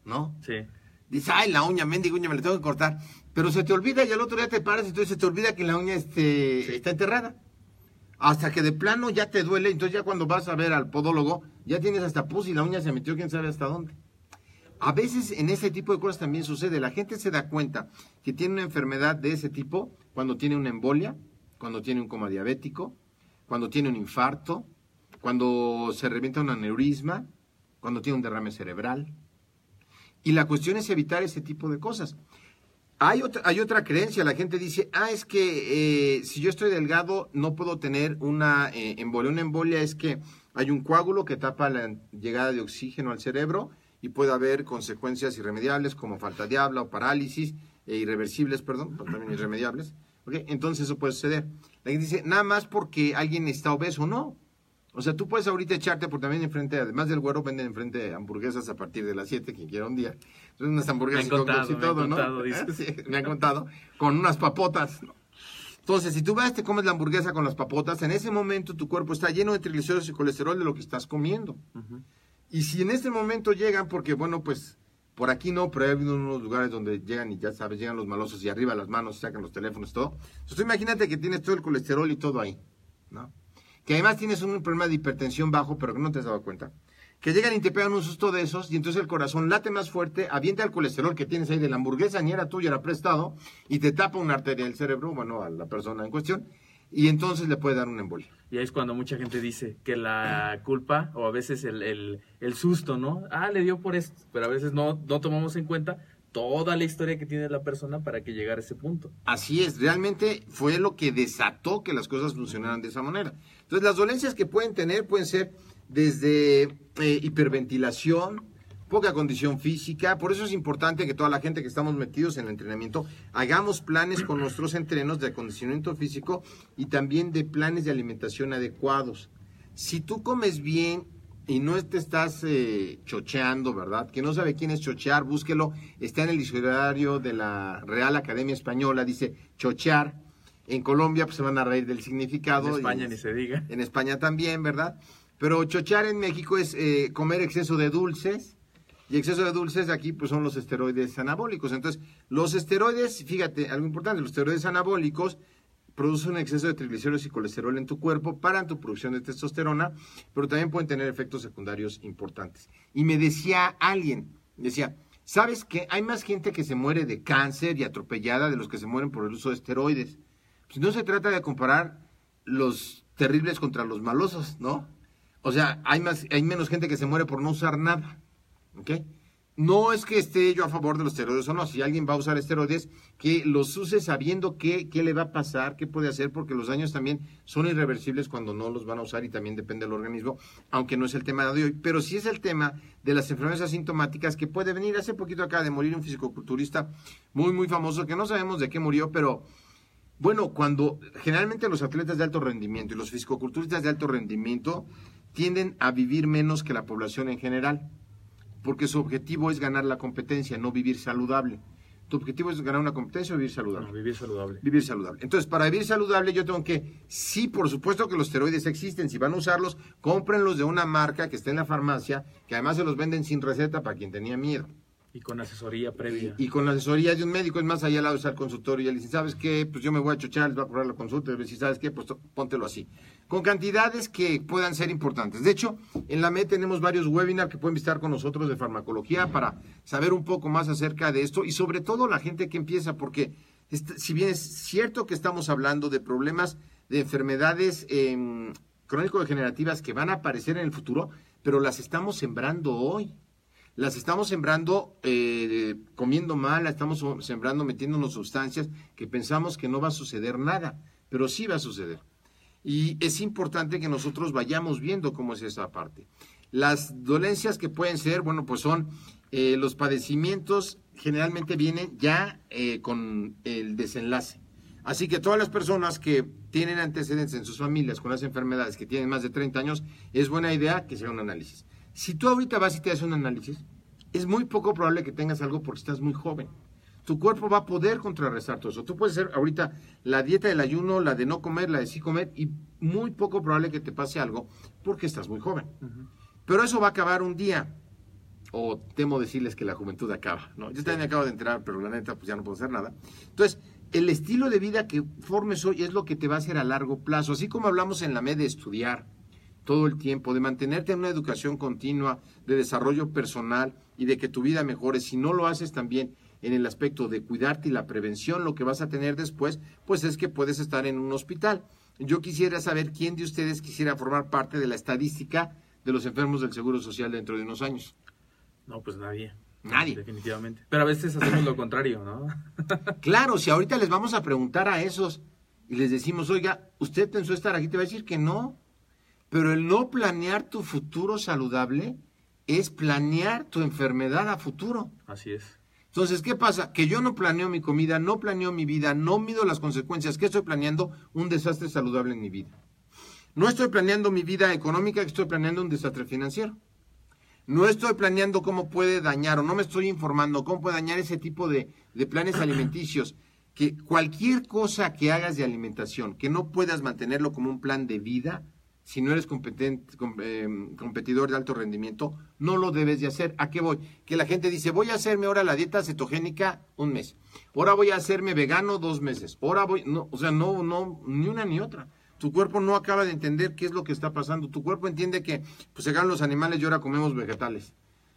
¿no? Sí. Dices, ay, la uña, mendiga uña, me la tengo que cortar. Pero se te olvida y al otro día te paras y entonces se te olvida que la uña este, está enterrada. Hasta que de plano ya te duele, entonces ya cuando vas a ver al podólogo, ya tienes hasta pus y la uña se metió quién sabe hasta dónde. A veces en ese tipo de cosas también sucede. La gente se da cuenta que tiene una enfermedad de ese tipo cuando tiene una embolia, cuando tiene un coma diabético, cuando tiene un infarto, cuando se revienta un aneurisma, cuando tiene un derrame cerebral. Y la cuestión es evitar ese tipo de cosas. Hay otra, hay otra creencia, la gente dice, ah, es que eh, si yo estoy delgado no puedo tener una eh, embolia. Una embolia es que hay un coágulo que tapa la llegada de oxígeno al cerebro y puede haber consecuencias irremediables como falta de habla o parálisis, e irreversibles, perdón, también [laughs] irremediables. Entonces eso puede suceder. La gente dice, nada más porque alguien está obeso, no. O sea, tú puedes ahorita echarte, porque también enfrente, además del güero, venden enfrente hamburguesas a partir de las 7, quien quiera un día. Entonces, unas hamburguesas con y todo, ¿no? [laughs] me han contado, con unas papotas. Entonces, si tú vas, te comes la hamburguesa con las papotas, en ese momento tu cuerpo está lleno de triglicéridos y colesterol de lo que estás comiendo. Y si en este momento llegan, porque bueno, pues por aquí no, pero hay unos lugares donde llegan y ya sabes, llegan los malosos y arriba las manos sacan los teléfonos, todo. Entonces imagínate que tienes todo el colesterol y todo ahí, ¿no? Que además tienes un problema de hipertensión bajo, pero que no te has dado cuenta. Que llegan y te pegan un susto de esos y entonces el corazón late más fuerte, avienta el colesterol que tienes ahí de la hamburguesa, ni era tuya, era prestado, y te tapa una arteria del cerebro, bueno, a la persona en cuestión, y entonces le puede dar un embolia. Y ahí es cuando mucha gente dice que la culpa, o a veces el, el, susto, ¿no? Ah, le dio por esto, pero a veces no, no tomamos en cuenta toda la historia que tiene la persona para que llegara a ese punto. Así es, realmente fue lo que desató que las cosas funcionaran de esa manera. Entonces, las dolencias que pueden tener pueden ser desde eh, hiperventilación, poca condición física. Por eso es importante que toda la gente que estamos metidos en el entrenamiento hagamos planes con nuestros entrenos de acondicionamiento físico y también de planes de alimentación adecuados. Si tú comes bien y no te estás eh, chocheando, ¿verdad? Que no sabe quién es chochear, búsquelo. Está en el diccionario de la Real Academia Española, dice chochear. En Colombia pues se van a reír del significado. En España ni se diga. En España también, ¿verdad? Pero chochear en México es eh, comer exceso de dulces, y exceso de dulces aquí pues son los esteroides anabólicos. Entonces, los esteroides, fíjate, algo importante, los esteroides anabólicos producen un exceso de triglicéridos y colesterol en tu cuerpo, para tu producción de testosterona, pero también pueden tener efectos secundarios importantes. Y me decía alguien, decía, ¿sabes que hay más gente que se muere de cáncer y atropellada de los que se mueren por el uso de esteroides? Pues no se trata de comparar los terribles contra los malosos, ¿no? O sea, hay, más, hay menos gente que se muere por no usar nada. ¿Ok? No es que esté yo a favor de los esteroides o no. Si alguien va a usar esteroides, que los use sabiendo qué, qué le va a pasar, qué puede hacer, porque los daños también son irreversibles cuando no los van a usar y también depende del organismo, aunque no es el tema de hoy. Pero sí es el tema de las enfermedades asintomáticas que puede venir. Hace poquito acá de morir un fisicoculturista muy, muy famoso, que no sabemos de qué murió, pero bueno, cuando generalmente los atletas de alto rendimiento y los fisicoculturistas de alto rendimiento tienden a vivir menos que la población en general porque su objetivo es ganar la competencia, no vivir saludable. ¿Tu objetivo es ganar una competencia o vivir saludable? No, vivir saludable. Vivir saludable. Entonces, para vivir saludable yo tengo que, sí, por supuesto que los esteroides existen, si van a usarlos, cómprenlos de una marca que esté en la farmacia, que además se los venden sin receta para quien tenía miedo. Y con asesoría previa. Y con la asesoría de un médico, es más, allá al lado está el consultorio y él dice, ¿sabes qué? Pues yo me voy a chochar, les voy a cobrar la consulta, y si sabes qué, pues póntelo así. Con cantidades que puedan ser importantes. De hecho, en la MED tenemos varios webinars que pueden visitar con nosotros de farmacología para saber un poco más acerca de esto y sobre todo la gente que empieza, porque si bien es cierto que estamos hablando de problemas de enfermedades eh, crónico-degenerativas que van a aparecer en el futuro, pero las estamos sembrando hoy las estamos sembrando eh, comiendo mal, las estamos sembrando metiéndonos sustancias que pensamos que no va a suceder nada, pero sí va a suceder. Y es importante que nosotros vayamos viendo cómo es esa parte. Las dolencias que pueden ser, bueno, pues son eh, los padecimientos generalmente vienen ya eh, con el desenlace. Así que todas las personas que tienen antecedentes en sus familias con las enfermedades que tienen más de 30 años, es buena idea que se haga un análisis. Si tú ahorita vas y te haces un análisis, es muy poco probable que tengas algo porque estás muy joven. Tu cuerpo va a poder contrarrestar todo eso. Tú puedes hacer ahorita la dieta del ayuno, la de no comer, la de sí comer, y muy poco probable que te pase algo porque estás muy joven. Pero eso va a acabar un día. O temo decirles que la juventud acaba. ¿no? Yo también acabo de enterar, pero la neta, pues ya no puedo hacer nada. Entonces, el estilo de vida que formes hoy es lo que te va a hacer a largo plazo. Así como hablamos en la MED de estudiar, todo el tiempo, de mantenerte en una educación continua, de desarrollo personal y de que tu vida mejore. Si no lo haces también en el aspecto de cuidarte y la prevención, lo que vas a tener después, pues es que puedes estar en un hospital. Yo quisiera saber quién de ustedes quisiera formar parte de la estadística de los enfermos del Seguro Social dentro de unos años. No, pues nadie. Nadie. Definitivamente. Pero a veces hacemos lo contrario, ¿no? [laughs] claro, si ahorita les vamos a preguntar a esos y les decimos, oiga, ¿usted pensó estar aquí? Te va a decir que no. Pero el no planear tu futuro saludable es planear tu enfermedad a futuro. Así es. Entonces, ¿qué pasa? Que yo no planeo mi comida, no planeo mi vida, no mido las consecuencias. ¿Qué estoy planeando? Un desastre saludable en mi vida. No estoy planeando mi vida económica, estoy planeando un desastre financiero. No estoy planeando cómo puede dañar o no me estoy informando cómo puede dañar ese tipo de, de planes alimenticios. Que cualquier cosa que hagas de alimentación, que no puedas mantenerlo como un plan de vida, si no eres competente, em, competidor de alto rendimiento, no lo debes de hacer. ¿A qué voy? Que la gente dice, voy a hacerme ahora la dieta cetogénica un mes. Ahora voy a hacerme vegano dos meses. Ahora voy, no, o sea, no, no, ni una ni otra. Tu cuerpo no acaba de entender qué es lo que está pasando. Tu cuerpo entiende que pues, se ganan los animales y ahora comemos vegetales.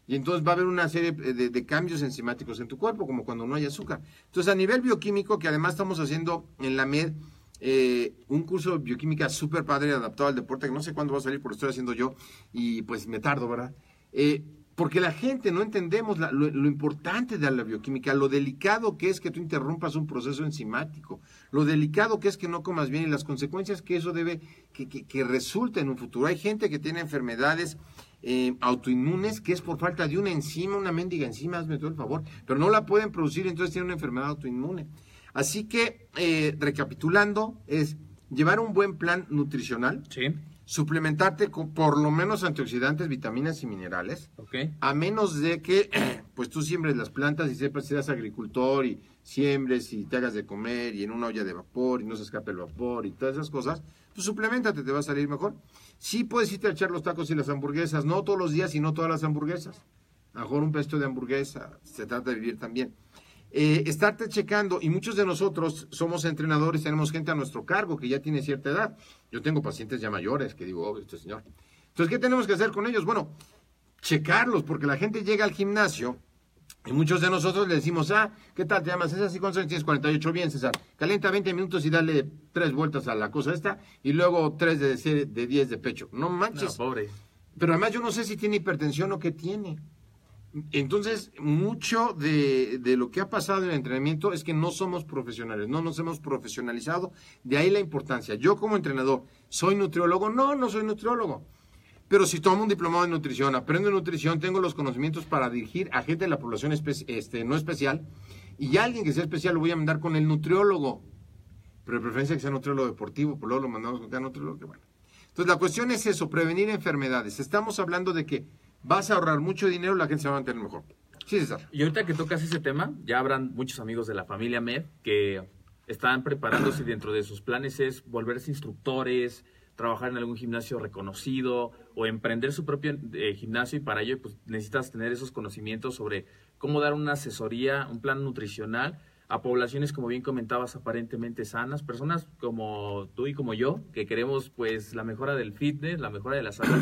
Y entonces va a haber una serie de, de, cambios enzimáticos en tu cuerpo, como cuando no hay azúcar. Entonces, a nivel bioquímico, que además estamos haciendo en la MED, eh, un curso de bioquímica súper padre adaptado al deporte, que no sé cuándo va a salir, porque lo estoy haciendo yo y pues me tardo, ¿verdad? Eh, porque la gente no entendemos lo, importante de la bioquímica, lo delicado que es que tú interrumpas un proceso enzimático, lo delicado que es que no comas bien y las consecuencias que eso debe, que, resulta en un futuro. Hay gente que tiene enfermedades eh, autoinmunes que es por falta de una enzima, una mendiga enzima, hazme todo el favor, pero no la pueden producir, entonces tienen una enfermedad autoinmune. Así que, eh, recapitulando, es llevar un buen plan nutricional. Suplementarte con por lo menos antioxidantes, vitaminas y minerales. A menos de que [clears throat] pues tú siembres las plantas y sepas si eres agricultor y siembres y te hagas de comer y en una olla de vapor y no se escape el vapor y todas esas cosas, pues suplementate, te va a salir mejor. Sí puedes irte a echar los tacos y las hamburguesas, no todos los días y no todas las hamburguesas. A mejor un pesto de hamburguesa, se trata de vivir también eh, estarte checando, y muchos de nosotros somos entrenadores, tenemos gente a nuestro cargo que ya tiene cierta edad. Yo tengo pacientes ya mayores que digo, oh, este señor. Entonces, ¿qué tenemos que hacer con ellos? Bueno, checarlos, porque la gente llega al gimnasio y muchos de nosotros le decimos, ah, ¿qué tal te llamas? César, ¿sí cuántos años tienes? 48, bien, César. Calienta 20 minutos y dale tres vueltas a la cosa esta y luego tres de, de 10 de pecho. No manches. No, pobre. Pero además yo no sé si tiene hipertensión o qué tiene. Entonces, mucho de, lo que ha pasado en el entrenamiento es que no somos profesionales, no nos hemos profesionalizado, de ahí la importancia. Yo como entrenador, ¿soy nutriólogo? No, no soy nutriólogo. Pero si tomo un diplomado en nutrición, aprendo nutrición, tengo los conocimientos para dirigir a gente de la población este, no especial, y alguien que sea especial lo voy a mandar con el nutriólogo. Pero de preferencia que sea nutriólogo deportivo, por luego lo mandamos con cada nutriólogo, que bueno. Entonces la cuestión es eso, prevenir enfermedades. Estamos hablando de que vas a ahorrar mucho dinero, la gente se va a mantener mejor. Sí, César. Y ahorita que tocas ese tema, ya habrán muchos amigos de la familia MED que están preparándose dentro de sus planes es volverse instructores, trabajar en algún gimnasio reconocido o emprender su propio eh, gimnasio y para ello pues, necesitas tener esos conocimientos sobre cómo dar una asesoría, un plan nutricional a poblaciones, como bien comentabas, aparentemente sanas, personas como tú y como yo, que queremos pues la mejora del fitness, la mejora de la salud,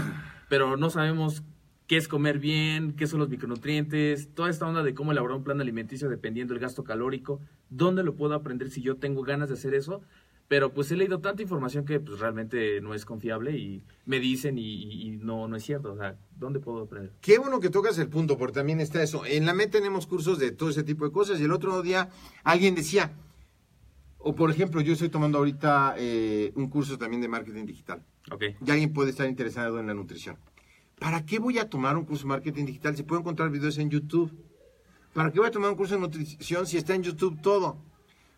pero no sabemos qué es comer bien, qué son los micronutrientes, toda esta onda de cómo elaborar un plan alimenticio dependiendo del gasto calórico, dónde lo puedo aprender si yo tengo ganas de hacer eso, pero pues he leído tanta información que pues realmente no es confiable y me dicen y, no, no es cierto, o sea, ¿dónde puedo aprender? Qué bueno que tocas el punto, porque también está eso. En la MED tenemos cursos de todo ese tipo de cosas y el otro día alguien decía, o por ejemplo, yo estoy tomando ahorita eh, un curso también de marketing digital. Okay. Y alguien puede estar interesado en la nutrición. ¿Para qué voy a tomar un curso de marketing digital si puedo encontrar videos en YouTube? ¿Para qué voy a tomar un curso de nutrición si está en YouTube todo?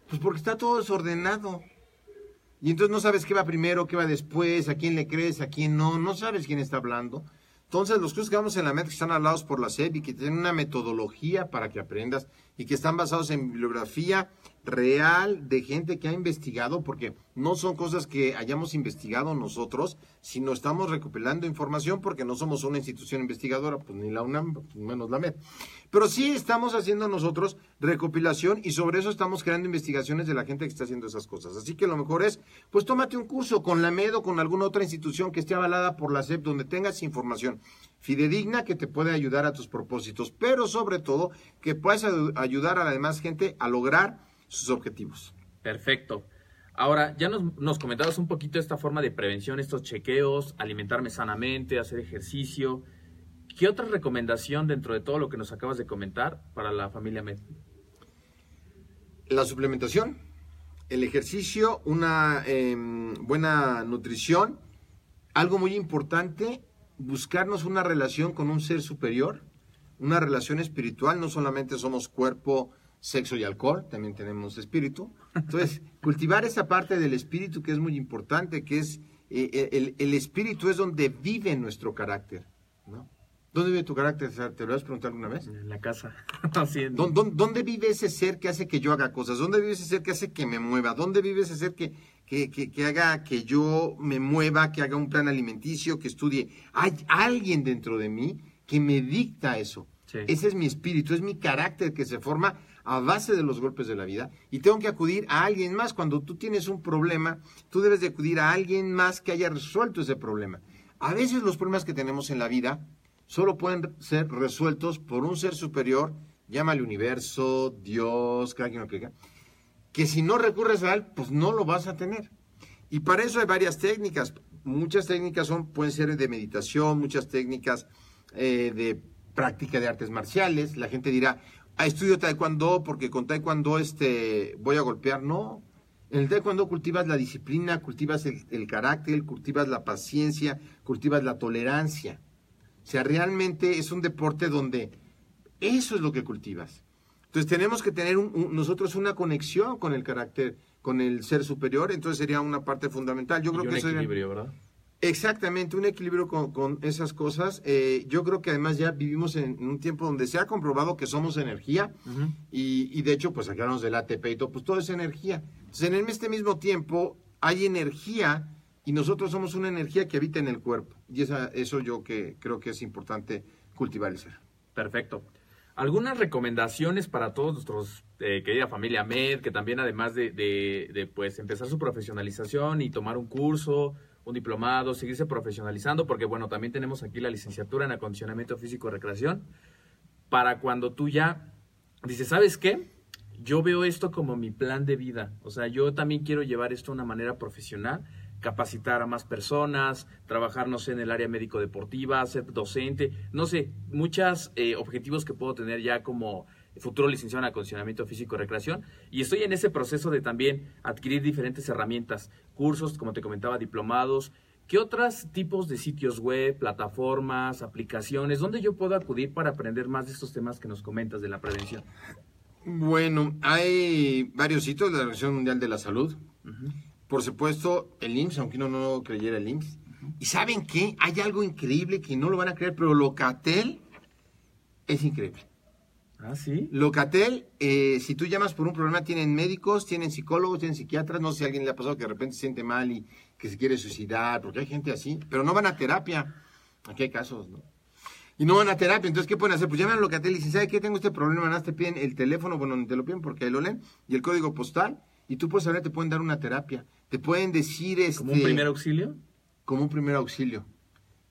Pues porque está todo desordenado. Y entonces no sabes qué va primero, qué va después, a quién le crees, a quién no, no sabes quién está hablando. Entonces, los cursos que vamos en la MED que están hablados por la SEP que tienen una metodología para que aprendas y que están basados en bibliografía real de gente que ha investigado, porque no son cosas que hayamos investigado nosotros, sino estamos recopilando información porque no somos una institución investigadora, pues ni la UNAM, menos la MED. Pero sí estamos haciendo nosotros recopilación y sobre eso estamos creando investigaciones de la gente que está haciendo esas cosas. Así que lo mejor es, pues tómate un curso con la MED o con alguna otra institución que esté avalada por la SEP donde tengas información fidedigna que te puede ayudar a tus propósitos, pero sobre todo que puedas ayudar a la demás gente a lograr sus objetivos. Perfecto. Ahora, ya nos, nos comentabas un poquito esta forma de prevención, estos chequeos, alimentarme sanamente, hacer ejercicio. ¿Qué otra recomendación dentro de todo lo que nos acabas de comentar para la familia MED? La suplementación, el ejercicio, una em, buena nutrición, algo muy importante, buscarnos una relación con un ser superior, una relación espiritual, no solamente somos cuerpo, sexo y alcohol, también tenemos espíritu. Entonces, [laughs] cultivar esa parte del espíritu que es muy importante, que es eh, eh, el, espíritu es donde vive nuestro carácter, ¿no? ¿Dónde vive tu carácter? ¿Te lo has preguntado alguna vez? En la casa. [laughs] ¿Dónde, ¿Dónde, vive ese ser que hace que yo haga cosas? ¿Dónde vive ese ser que hace que me mueva? ¿Dónde vive ese ser que, que, que, haga que yo me mueva, que haga un plan alimenticio, que estudie? Hay alguien dentro de mí que me dicta eso. Ese es mi espíritu, es mi carácter que se forma a base de los golpes de la vida y tengo que acudir a alguien más. Cuando tú tienes un problema, tú debes de acudir a alguien más que haya resuelto ese problema. A veces los problemas que tenemos en la vida solo pueden ser resueltos por un ser superior, llámale universo, Dios, cada quien lo que que si no recurres a él, pues no lo vas a tener. Y para eso hay varias técnicas. Muchas técnicas son, pueden ser de meditación, muchas técnicas eh, de práctica de artes marciales. La gente dirá, ah, estudio taekwondo porque con taekwondo este, voy a golpear. No, en el taekwondo cultivas la disciplina, cultivas el, carácter, cultivas la paciencia, cultivas la tolerancia. O sea, realmente es un deporte donde eso es lo que cultivas. Entonces tenemos que tener nosotros una conexión con el carácter, con el ser superior, entonces sería una parte fundamental. Yo creo que un equilibrio, ¿verdad? Exactamente, un equilibrio con, esas cosas. Eh, yo creo que además ya vivimos en, un tiempo donde se ha comprobado que somos energía y, de hecho, pues sacarnos del ATP y todo, pues todo es energía. Entonces, en este mismo tiempo hay energía y nosotros somos una energía que habita en el cuerpo. Y esa, eso yo que creo que es importante cultivar el ser. Perfecto. Algunas recomendaciones para todos nuestros eh, querida familia MED, que también además de, pues empezar su profesionalización y tomar un curso un diplomado, seguirse profesionalizando, porque bueno, también tenemos aquí la licenciatura en acondicionamiento físico y recreación, para cuando tú ya dices, ¿sabes qué? Yo veo esto como mi plan de vida, o sea, yo también quiero llevar esto de una manera profesional, capacitar a más personas, trabajar, no sé, en el área médico-deportiva, ser docente, no sé, muchos eh, objetivos que puedo tener ya como futuro licenciado en acondicionamiento físico y recreación. Y estoy en ese proceso de también adquirir diferentes herramientas, cursos, como te comentaba, diplomados. ¿Qué otros tipos de sitios web, plataformas, aplicaciones, dónde yo puedo acudir para aprender más de estos temas que nos comentas de la prevención? Bueno, hay varios sitios de la Organización Mundial de la Salud. Por supuesto, el IMSS, aunque uno no creyera el IMSS. ¿Y saben qué? Hay algo increíble que no lo van a creer, pero Locatel es increíble. Ah, sí. Locatel, eh, si tú llamas por un problema, tienen médicos, tienen psicólogos, tienen psiquiatras. No sé si a alguien le ha pasado que de repente se siente mal y que se quiere suicidar, porque hay gente así, pero no van a terapia. Aquí hay casos, ¿no? Y no van a terapia, entonces, ¿qué pueden hacer? Pues llaman a Locatel y dicen, ¿sabe qué? Tengo este problema, nada te piden el teléfono, bueno, te lo piden porque ahí lo leen, y el código postal, y tú puedes saber, te pueden dar una terapia. Te pueden decir, este... ¿Como un primer auxilio? Como un primer auxilio.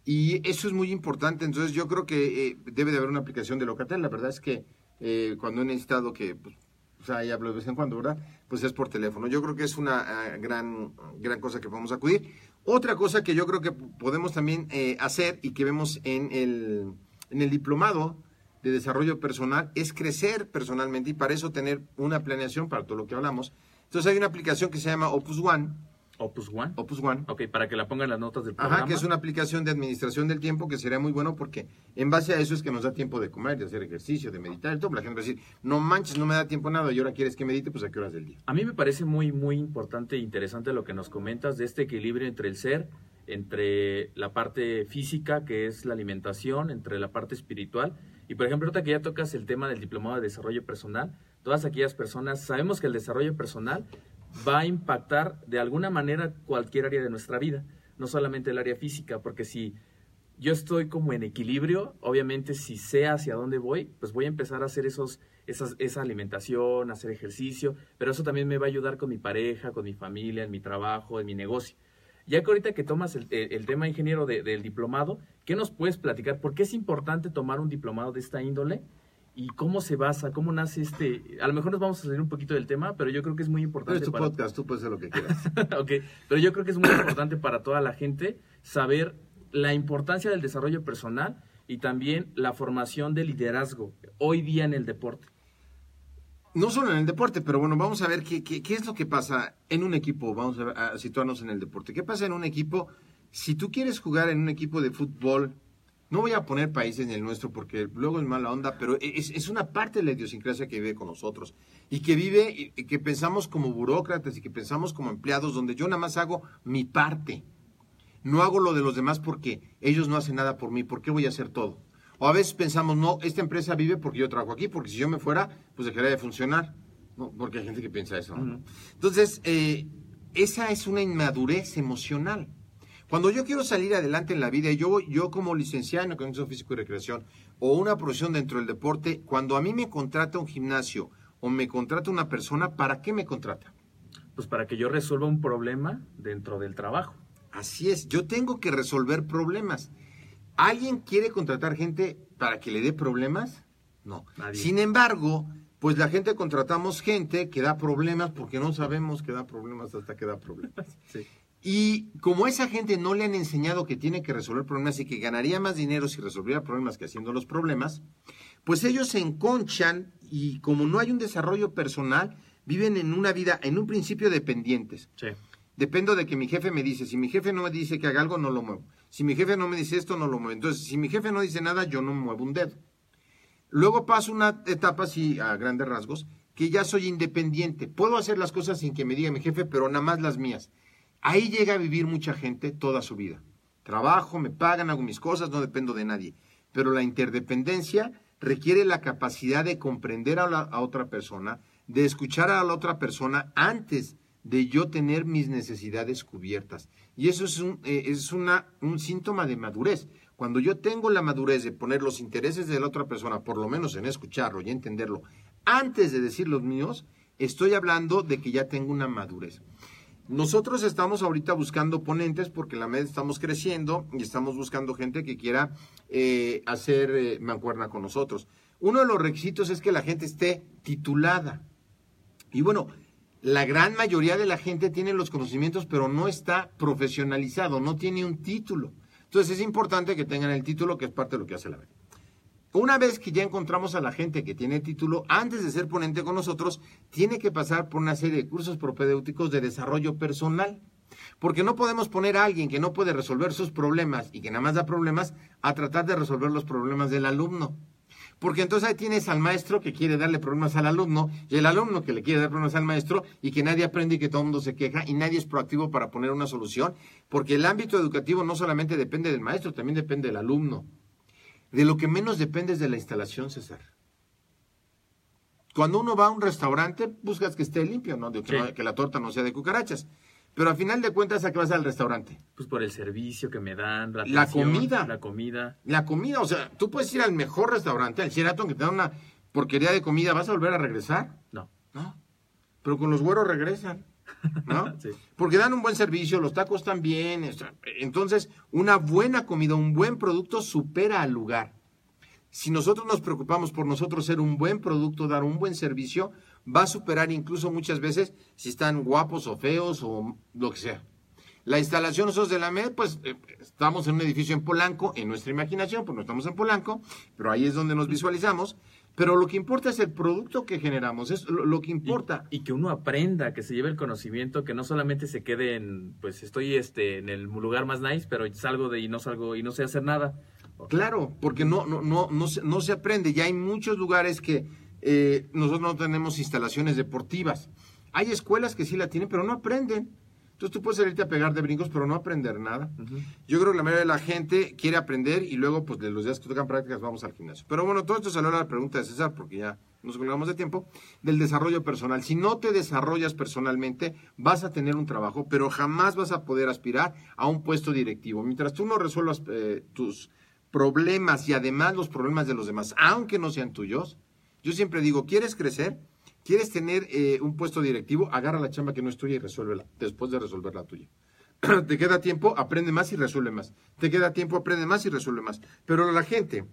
Y eso es muy importante, entonces yo creo que eh, debe de haber una aplicación de Locatel, la verdad es que eh, cuando he necesitado que, pues, o sea, ahí hablo de vez en cuando, ¿verdad? Pues es por teléfono. Yo creo que es una ah, gran, gran cosa que podemos acudir. Otra cosa que yo creo que podemos también eh, hacer y que vemos en el, en el diplomado de desarrollo personal es crecer personalmente y para eso tener una planeación para todo lo que hablamos. Entonces hay una aplicación que se llama Opus One. Opus One. Opus One. Ok, para que la pongan las notas del programa. Ajá, que es una aplicación de administración del tiempo que sería muy bueno porque en base a eso es que nos da tiempo de comer, de hacer ejercicio, de meditar y todo. La gente va a decir, no manches, no me da tiempo nada y ahora quieres que medite, pues a qué horas del día. A mí me parece muy, muy importante e interesante lo que nos comentas de este equilibrio entre el ser, entre la parte física, que es la alimentación, entre la parte espiritual. Y por ejemplo, ahorita que ya tocas el tema del diplomado de desarrollo personal, todas aquellas personas, sabemos que el desarrollo personal va a impactar de alguna manera cualquier área de nuestra vida, no solamente el área física, porque si yo estoy como en equilibrio, obviamente si sé hacia dónde voy, pues voy a empezar a hacer esos, esa alimentación, hacer ejercicio, pero eso también me va a ayudar con mi pareja, con mi familia, en mi trabajo, en mi negocio. Ya que ahorita que tomas el, tema ingeniero de, del diplomado, ¿qué nos puedes platicar? ¿Por qué es importante tomar un diplomado de esta índole? Y cómo se basa, cómo nace este. A lo mejor nos vamos a salir un poquito del tema, pero yo creo que es muy importante. Pero es tu podcast, tú puedes hacer lo que quieras. [laughs] ok, pero yo creo que es muy importante para toda la gente saber la importancia del desarrollo personal y también la formación de liderazgo hoy día en el deporte. No solo en el deporte, pero bueno, vamos a ver qué, qué, qué es lo que pasa en un equipo. Vamos a, a situarnos en el deporte. ¿Qué pasa en un equipo? Si tú quieres jugar en un equipo de fútbol, no voy a poner países en el nuestro porque luego es mala onda, pero es, es, una parte de la idiosincrasia que vive con nosotros y que vive, y que pensamos como burócratas y que pensamos como empleados, donde yo nada más hago mi parte. No hago lo de los demás porque ellos no hacen nada por mí, ¿por qué voy a hacer todo? O a veces pensamos, no, esta empresa vive porque yo trabajo aquí, porque si yo me fuera, pues dejaría de funcionar. No, porque hay gente que piensa eso. ¿no? Uh -huh. Entonces, eh, esa es una inmadurez emocional. Cuando yo quiero salir adelante en la vida, yo, yo como licenciado en Economía Físico y Recreación o una profesión dentro del deporte, cuando a mí me contrata un gimnasio o me contrata una persona, ¿para qué me contrata? Pues para que yo resuelva un problema dentro del trabajo. Así es, yo tengo que resolver problemas. ¿Alguien quiere contratar gente para que le dé problemas? No. Nadie. Sin embargo, pues la gente contratamos gente que da problemas porque no sabemos que da problemas hasta que da problemas. [laughs] Sí. Y como a esa gente no le han enseñado que tiene que resolver problemas y que ganaría más dinero si resolviera problemas que haciendo los problemas, pues ellos se enconchan y como no hay un desarrollo personal, viven en una vida, en un principio dependientes. Sí. Dependo de que mi jefe me dice, si mi jefe no me dice que haga algo, no lo muevo. Si mi jefe no me dice esto, no lo muevo. Entonces, si mi jefe no dice nada, yo no muevo un dedo. Luego paso una etapa así, a grandes rasgos, que ya soy independiente. Puedo hacer las cosas sin que me diga mi jefe, pero nada más las mías. Ahí llega a vivir mucha gente toda su vida. Trabajo, me pagan, hago mis cosas, no dependo de nadie. Pero la interdependencia requiere la capacidad de comprender a, la, otra persona, de escuchar a la otra persona antes de yo tener mis necesidades cubiertas. Y eso es, un, eh, es una, un síntoma de madurez. Cuando yo tengo la madurez de poner los intereses de la otra persona, por lo menos en escucharlo y entenderlo, antes de decir los míos, estoy hablando de que ya tengo una madurez. Nosotros estamos ahorita buscando ponentes porque la MED estamos creciendo y estamos buscando gente que quiera eh, hacer eh, mancuerna con nosotros. Uno de los requisitos es que la gente esté titulada. Y bueno, la gran mayoría de la gente tiene los conocimientos, pero no está profesionalizado, no tiene un título. Entonces es importante que tengan el título, que es parte de lo que hace la MED. Una vez que ya encontramos a la gente que tiene título, antes de ser ponente con nosotros, tiene que pasar por una serie de cursos propedéuticos de desarrollo personal. Porque no podemos poner a alguien que no puede resolver sus problemas y que nada más da problemas a tratar de resolver los problemas del alumno. Porque entonces ahí tienes al maestro que quiere darle problemas al alumno y el alumno que le quiere dar problemas al maestro y que nadie aprende y que todo el mundo se queja y nadie es proactivo para poner una solución. Porque el ámbito educativo no solamente depende del maestro, también depende del alumno. De lo que menos depende es de la instalación, César. Cuando uno va a un restaurante, buscas que esté limpio, ¿no? De que, Sí. no- que la torta no sea de cucarachas. Pero al final de cuentas, ¿a qué vas al restaurante? Pues por el servicio que me dan, la, La atención, comida. La comida. La comida, o sea, tú puedes ir al mejor restaurante, al Sheraton, que te da una porquería de comida, ¿vas a volver a regresar? No. No. Pero con los güeros regresan, ¿no? [laughs] Sí. Porque dan un buen servicio, los tacos también. Entonces, una buena comida, un buen producto supera al lugar. Si nosotros nos preocupamos por nosotros ser un buen producto, dar un buen servicio, va a superar incluso muchas veces si están guapos o feos o lo que sea. La instalación nosotros de la MED, pues eh, estamos en un edificio en Polanco, en nuestra imaginación, pues no estamos en Polanco, pero ahí es donde nos visualizamos. Pero lo que importa es el producto que generamos, es lo, lo que Y- importa. Y, que uno aprenda, que se lleve el conocimiento, que no solamente se quede en, pues estoy este, en el lugar más nice, pero salgo de y no salgo y no sé hacer nada. Claro, porque no, no, no, no, se, no se aprende. Ya hay muchos lugares que eh, nosotros no tenemos instalaciones deportivas. Hay escuelas que sí la tienen, pero no aprenden. Entonces tú puedes salirte a pegar de brincos, pero no aprender nada. Yo creo que la mayoría de la gente quiere aprender y luego, pues, de los días que tocan prácticas, vamos al gimnasio. Pero bueno, todo esto salió a la pregunta de César, porque ya nos colgamos de tiempo, del desarrollo personal. Si no te desarrollas personalmente, vas a tener un trabajo, pero jamás vas a poder aspirar a un puesto directivo. Mientras tú no resuelvas eh, tus problemas y además los problemas de los demás, aunque no sean tuyos, yo siempre digo, ¿quieres crecer? ¿Quieres tener eh, un puesto directivo? Agarra la chamba que no es tuya y resuélvela, después de resolver la tuya. [clears throat] Te queda tiempo, aprende más y resuelve más. Te queda tiempo, aprende más y resuelve más. Pero la gente,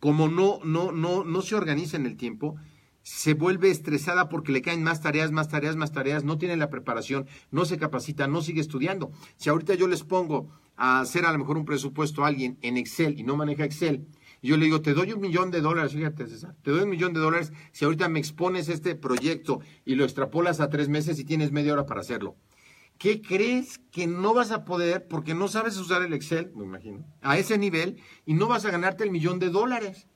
como no, no, no, no se organiza en el tiempo, se vuelve estresada porque le caen más tareas, más tareas, más tareas, no tiene la preparación, no se capacita, no sigue estudiando. Si ahorita yo les pongo a hacer a lo mejor un presupuesto a alguien en Excel y no maneja Excel, y yo le digo, te doy un millón de dólares, fíjate César, te doy un millón de dólares si ahorita me expones este proyecto y lo extrapolas a tres meses y tienes media hora para hacerlo. ¿Qué crees que no vas a poder porque no sabes usar el Excel, me imagino, a ese nivel y no vas a ganarte el millón de dólares?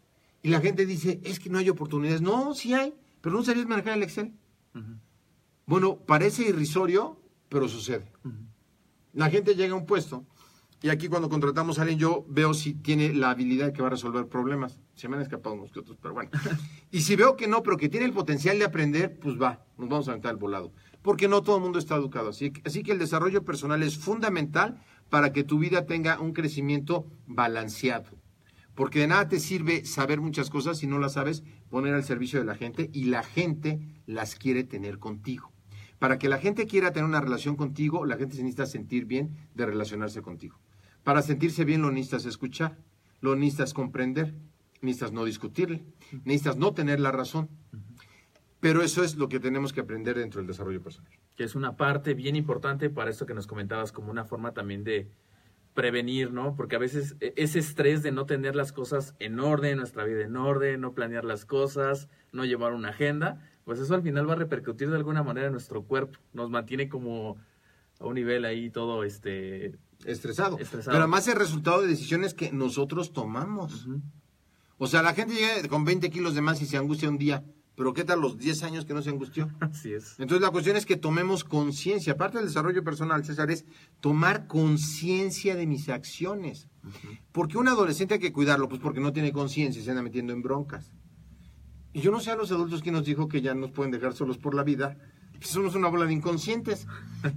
Y la gente dice, es que no hay oportunidades. No, sí hay, pero no sabías manejar el Excel. Bueno, parece irrisorio, pero sucede. La gente llega a un puesto y aquí cuando contratamos a alguien yo veo si tiene la habilidad que va a resolver problemas. Se me han escapado unos que otros, pero bueno. [laughs] Y si veo que no, pero que tiene el potencial de aprender, pues va, nos vamos a aventar el volado. Porque no todo el mundo está educado así. Así que el desarrollo personal es fundamental para que tu vida tenga un crecimiento balanceado. Porque de nada te sirve saber muchas cosas si no las sabes poner al servicio de la gente y la gente las quiere tener contigo. Para que la gente quiera tener una relación contigo, la gente se necesita sentir bien de relacionarse contigo. Para sentirse bien lo necesitas escuchar, lo necesitas comprender, necesitas no discutirle, necesitas no tener la razón. Pero eso es lo que tenemos que aprender dentro del desarrollo personal. que es una parte bien importante para esto que nos comentabas, como una forma también de prevenir, ¿no? Porque a veces e- ese estrés de no tener las cosas en orden, nuestra vida en orden, no planear las cosas, no llevar una agenda, pues eso al final va a repercutir de alguna manera en nuestro cuerpo, nos mantiene como a un nivel ahí todo, este... Estresado. Estresado. Pero además es resultado de decisiones que nosotros tomamos. O sea, la gente llega con 20 kilos de más y se angustia un día. Pero ¿qué tal los 10 años que no se angustió? [laughs] Así es. Entonces la cuestión es que tomemos conciencia. Aparte del desarrollo personal, César, es tomar conciencia de mis acciones. Porque un adolescente hay que cuidarlo, pues porque no tiene conciencia y se anda metiendo en broncas. Y yo no sé a los adultos quién nos dijo que ya nos pueden dejar solos por la vida. Pues somos una bola de inconscientes.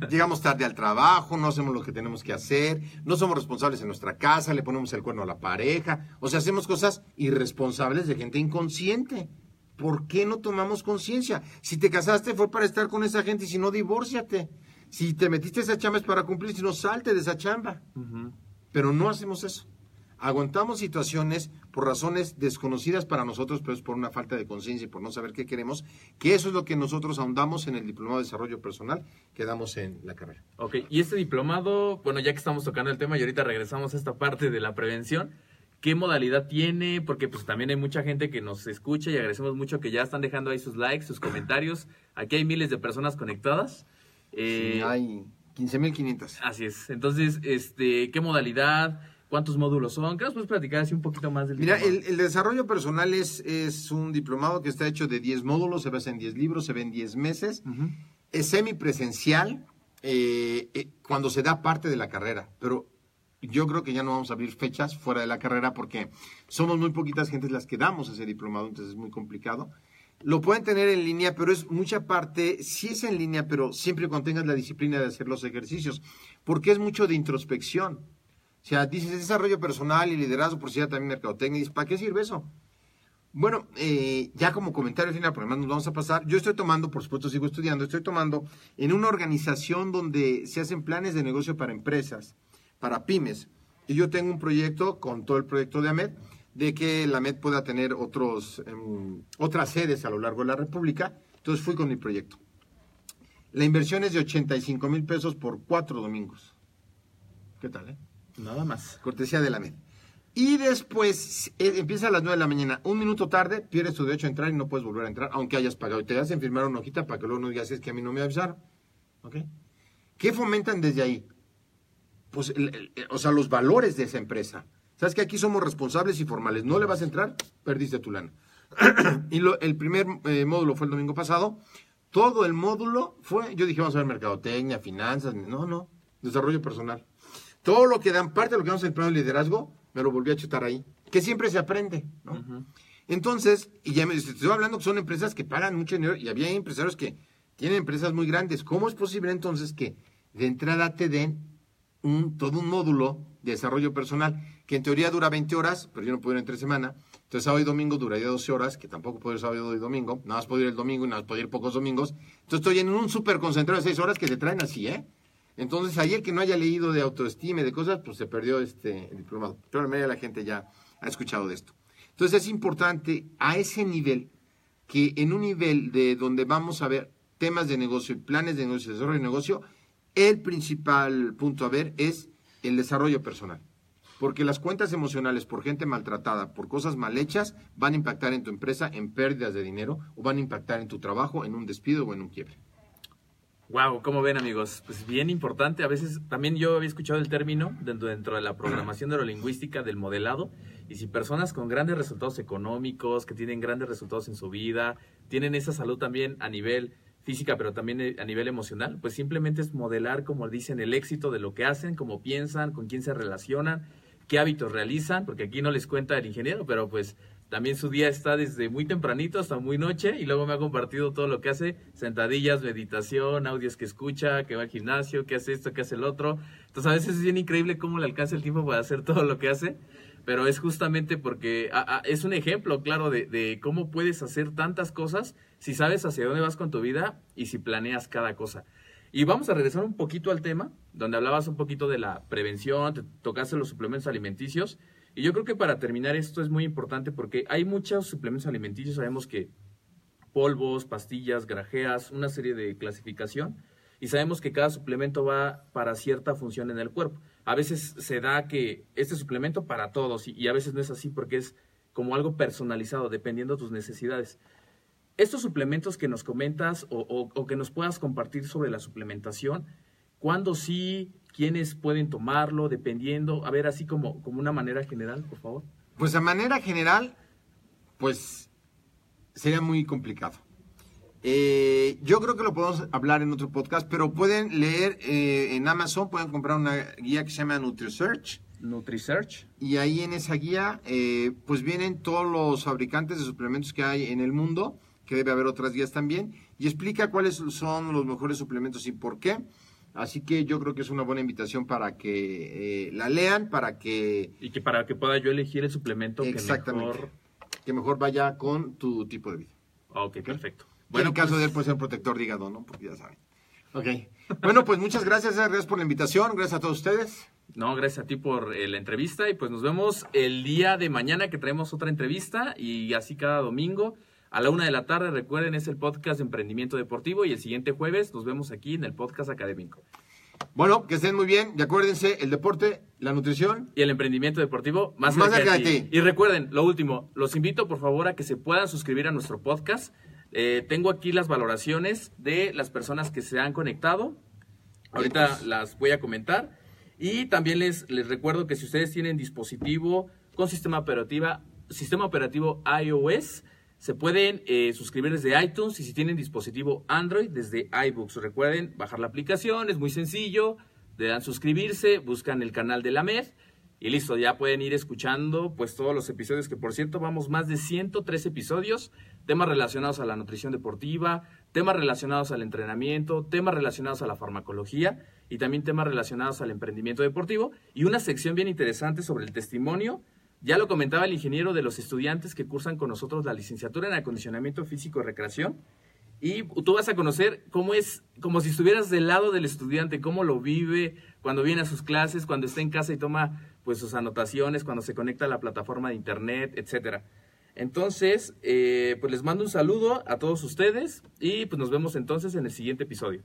Llegamos tarde al trabajo, no hacemos lo que tenemos que hacer, no somos responsables en nuestra casa, le ponemos el cuerno a la pareja. O sea, hacemos cosas irresponsables de gente inconsciente. ¿Por qué no tomamos conciencia? Si te casaste fue para estar con esa gente y si no, divórciate. Si te metiste a esa chamba es para cumplir, si no, salte de esa chamba. Pero no hacemos eso. Aguantamos situaciones por razones desconocidas para nosotros, pero es por una falta de conciencia y por no saber qué queremos, que eso es lo que nosotros ahondamos en el Diplomado de Desarrollo Personal que damos en la carrera. Ok, y este diplomado, bueno, ya que estamos tocando el tema y ahorita regresamos a esta parte de la prevención, ¿qué modalidad tiene? Porque pues también hay mucha gente que nos escucha y agradecemos mucho que ya están dejando ahí sus likes, sus comentarios. Aquí hay miles de personas conectadas. Eh, Sí, hay 15.500. Así es. Entonces, este, ¿qué modalidad? ¿Cuántos módulos son? ¿Qué nos puedes platicar así un poquito más del Mira, el, el desarrollo personal es, es un diplomado que está hecho de 10 módulos, se basa en 10 libros, se ve en 10 meses. Ujú. es semipresencial eh, eh, cuando se da parte de la carrera, pero yo creo que ya no vamos a abrir fechas fuera de la carrera porque somos muy poquitas gentes las que damos ese diplomado, entonces es muy complicado. Lo pueden tener en línea, pero es mucha parte, sí es en línea, pero siempre cuando tengas la disciplina de hacer los ejercicios, porque es mucho de introspección. O sea, dices desarrollo personal y liderazgo, por si ya también mercadotecnia, dices, ¿para qué sirve eso? Bueno, eh, ya como comentario final, por además nos vamos a pasar, yo estoy tomando, por supuesto sigo estudiando, estoy tomando en una organización donde se hacen planes de negocio para empresas, para pymes, y yo tengo un proyecto con todo el proyecto de AMED, de que la AMED pueda tener otros, em, otras sedes a lo largo de la República, entonces fui con mi proyecto. La inversión es de 85 mil pesos por cuatro domingos. ¿Qué tal, eh? Nada más. Cortesía de la AMED. Y después eh, empieza a las 9 de la mañana. Un minuto tarde, pierdes tu derecho a entrar y no puedes volver a entrar, aunque hayas pagado. Y te hacen firmar una hojita para que luego no digas, es que a mí no me avisaron. ¿Ok? ¿Qué fomentan desde ahí? Pues, o sea, los valores de esa empresa. ¿Sabes que aquí somos responsables y formales? No le vas a entrar, perdiste tu lana. [clears throat] y lo, el primer eh, módulo fue el domingo pasado. Todo el módulo fue, yo dije, vamos a ver mercadotecnia, finanzas. No, no, desarrollo personal. Todo lo que dan parte de lo que vamos a el plano de liderazgo me lo volví a chutar ahí. Que siempre se aprende, ¿no? Entonces, y ya me estoy hablando que son empresas que pagan mucho dinero y había empresarios que tienen empresas muy grandes. ¿Cómo es posible entonces que de entrada te den un, todo un módulo de desarrollo personal que en teoría dura 20 horas, pero yo no puedo ir entre semana? Entonces, sábado y domingo duraría 12 horas, que tampoco puedo ir sábado y domingo. Nada más puedo ir el domingo y nada más puedo ir pocos domingos. Entonces, estoy en un súper concentrado de 6 horas que te traen así, ¿eh? Entonces, ayer que no haya leído de autoestima y de cosas, pues se perdió este diplomado. Pero la mayoría de la gente ya ha escuchado de esto. Entonces, es importante a ese nivel, que en un nivel de donde vamos a ver temas de negocio y planes de negocio, desarrollo de negocio, el principal punto a ver es el desarrollo personal. Porque las cuentas emocionales por gente maltratada, por cosas mal hechas, van a impactar en tu empresa en pérdidas de dinero o van a impactar en tu trabajo, en un despido o en un quiebre. Wow, ¿cómo ven amigos? Pues bien importante. A veces también yo había escuchado el término dentro, dentro de la programación neurolingüística del modelado. Y si personas con grandes resultados económicos, que tienen grandes resultados en su vida, tienen esa salud también a nivel física, pero también eh, a nivel emocional, pues simplemente es modelar, como dicen, el éxito de lo que hacen, cómo piensan, con quién se relacionan, qué hábitos realizan, porque aquí no les cuenta el ingeniero, pero pues también su día está desde muy tempranito hasta muy noche y luego me ha compartido todo lo que hace, sentadillas, meditación, audios que escucha, que va al gimnasio, que hace esto, que hace el otro. Entonces a veces es bien increíble cómo le alcanza el tiempo para hacer [laughs] todo lo que hace, pero es justamente porque es un ejemplo claro de, de cómo puedes hacer tantas cosas si sabes hacia dónde vas con tu vida y si planeas cada cosa. Y vamos a regresar un poquito al tema, donde hablabas un poquito de la prevención, te tocaste los suplementos alimenticios. Y yo creo que para terminar esto es muy importante porque hay muchos suplementos alimenticios, sabemos que polvos, pastillas, grajeas, una serie de clasificación, y sabemos que cada suplemento va para cierta función en el cuerpo. A veces se da que este suplemento para todos y, a veces no es así porque es como algo personalizado, dependiendo de tus necesidades. Estos suplementos que nos comentas o, que nos puedas compartir sobre la suplementación, ¿cuándo sí, quiénes pueden tomarlo, dependiendo, a ver, así como, como una manera general, por favor. Pues a manera general, pues sería muy complicado. Eh, yo creo que lo podemos hablar en otro podcast, pero pueden leer eh, en Amazon, pueden comprar una guía que se llama NutriSearch. NutriSearch. Y ahí en esa guía, eh, pues vienen todos los fabricantes de suplementos que hay en el mundo, que debe haber otras guías también, y explica cuáles son los mejores suplementos y por qué. Así que yo creo que es una buena invitación para que eh, la lean, para que... Y que para que pueda yo elegir el suplemento que mejor... Que mejor vaya con tu tipo de vida. Ok, perfecto. Bueno, en el caso de él puede ser protector de hígado, ¿no? Porque ya saben. Ok. [laughs] bueno, pues muchas gracias, gracias por la invitación, gracias a todos ustedes. No, gracias a ti por eh, la entrevista y pues nos vemos el día de mañana que traemos otra entrevista y así cada domingo. A la una de la tarde, recuerden, es el podcast de emprendimiento deportivo y el siguiente jueves nos vemos aquí en el podcast académico. Bueno, que estén muy bien y acuérdense, el deporte, la nutrición y el emprendimiento deportivo más, más cerca, de ti. Y recuerden, lo último, los invito por favor a que se puedan suscribir a nuestro podcast. Eh, tengo aquí las valoraciones de las personas que se han conectado. Ahorita las voy a comentar. Y también les, les recuerdo que si ustedes tienen dispositivo con sistema operativa, sistema operativo iOS, se pueden eh, suscribir desde iTunes y si tienen dispositivo Android desde iBooks. Recuerden bajar la aplicación, es muy sencillo. Le dan suscribirse, buscan el canal de la MED y listo, ya pueden ir escuchando pues todos los episodios que por cierto vamos más de 103 episodios temas relacionados a la nutrición deportiva, temas relacionados al entrenamiento, temas relacionados a la farmacología y también temas relacionados al emprendimiento deportivo y una sección bien interesante sobre el testimonio. Ya lo comentaba el ingeniero de los estudiantes que cursan con nosotros la licenciatura en acondicionamiento físico y recreación. Y tú vas a conocer cómo es, como si estuvieras del lado del estudiante, cómo lo vive cuando viene a sus clases, cuando está en casa y toma pues sus anotaciones, cuando se conecta a la plataforma de internet, etcétera. Entonces, eh, pues les mando un saludo a todos ustedes y pues nos vemos entonces en el siguiente episodio.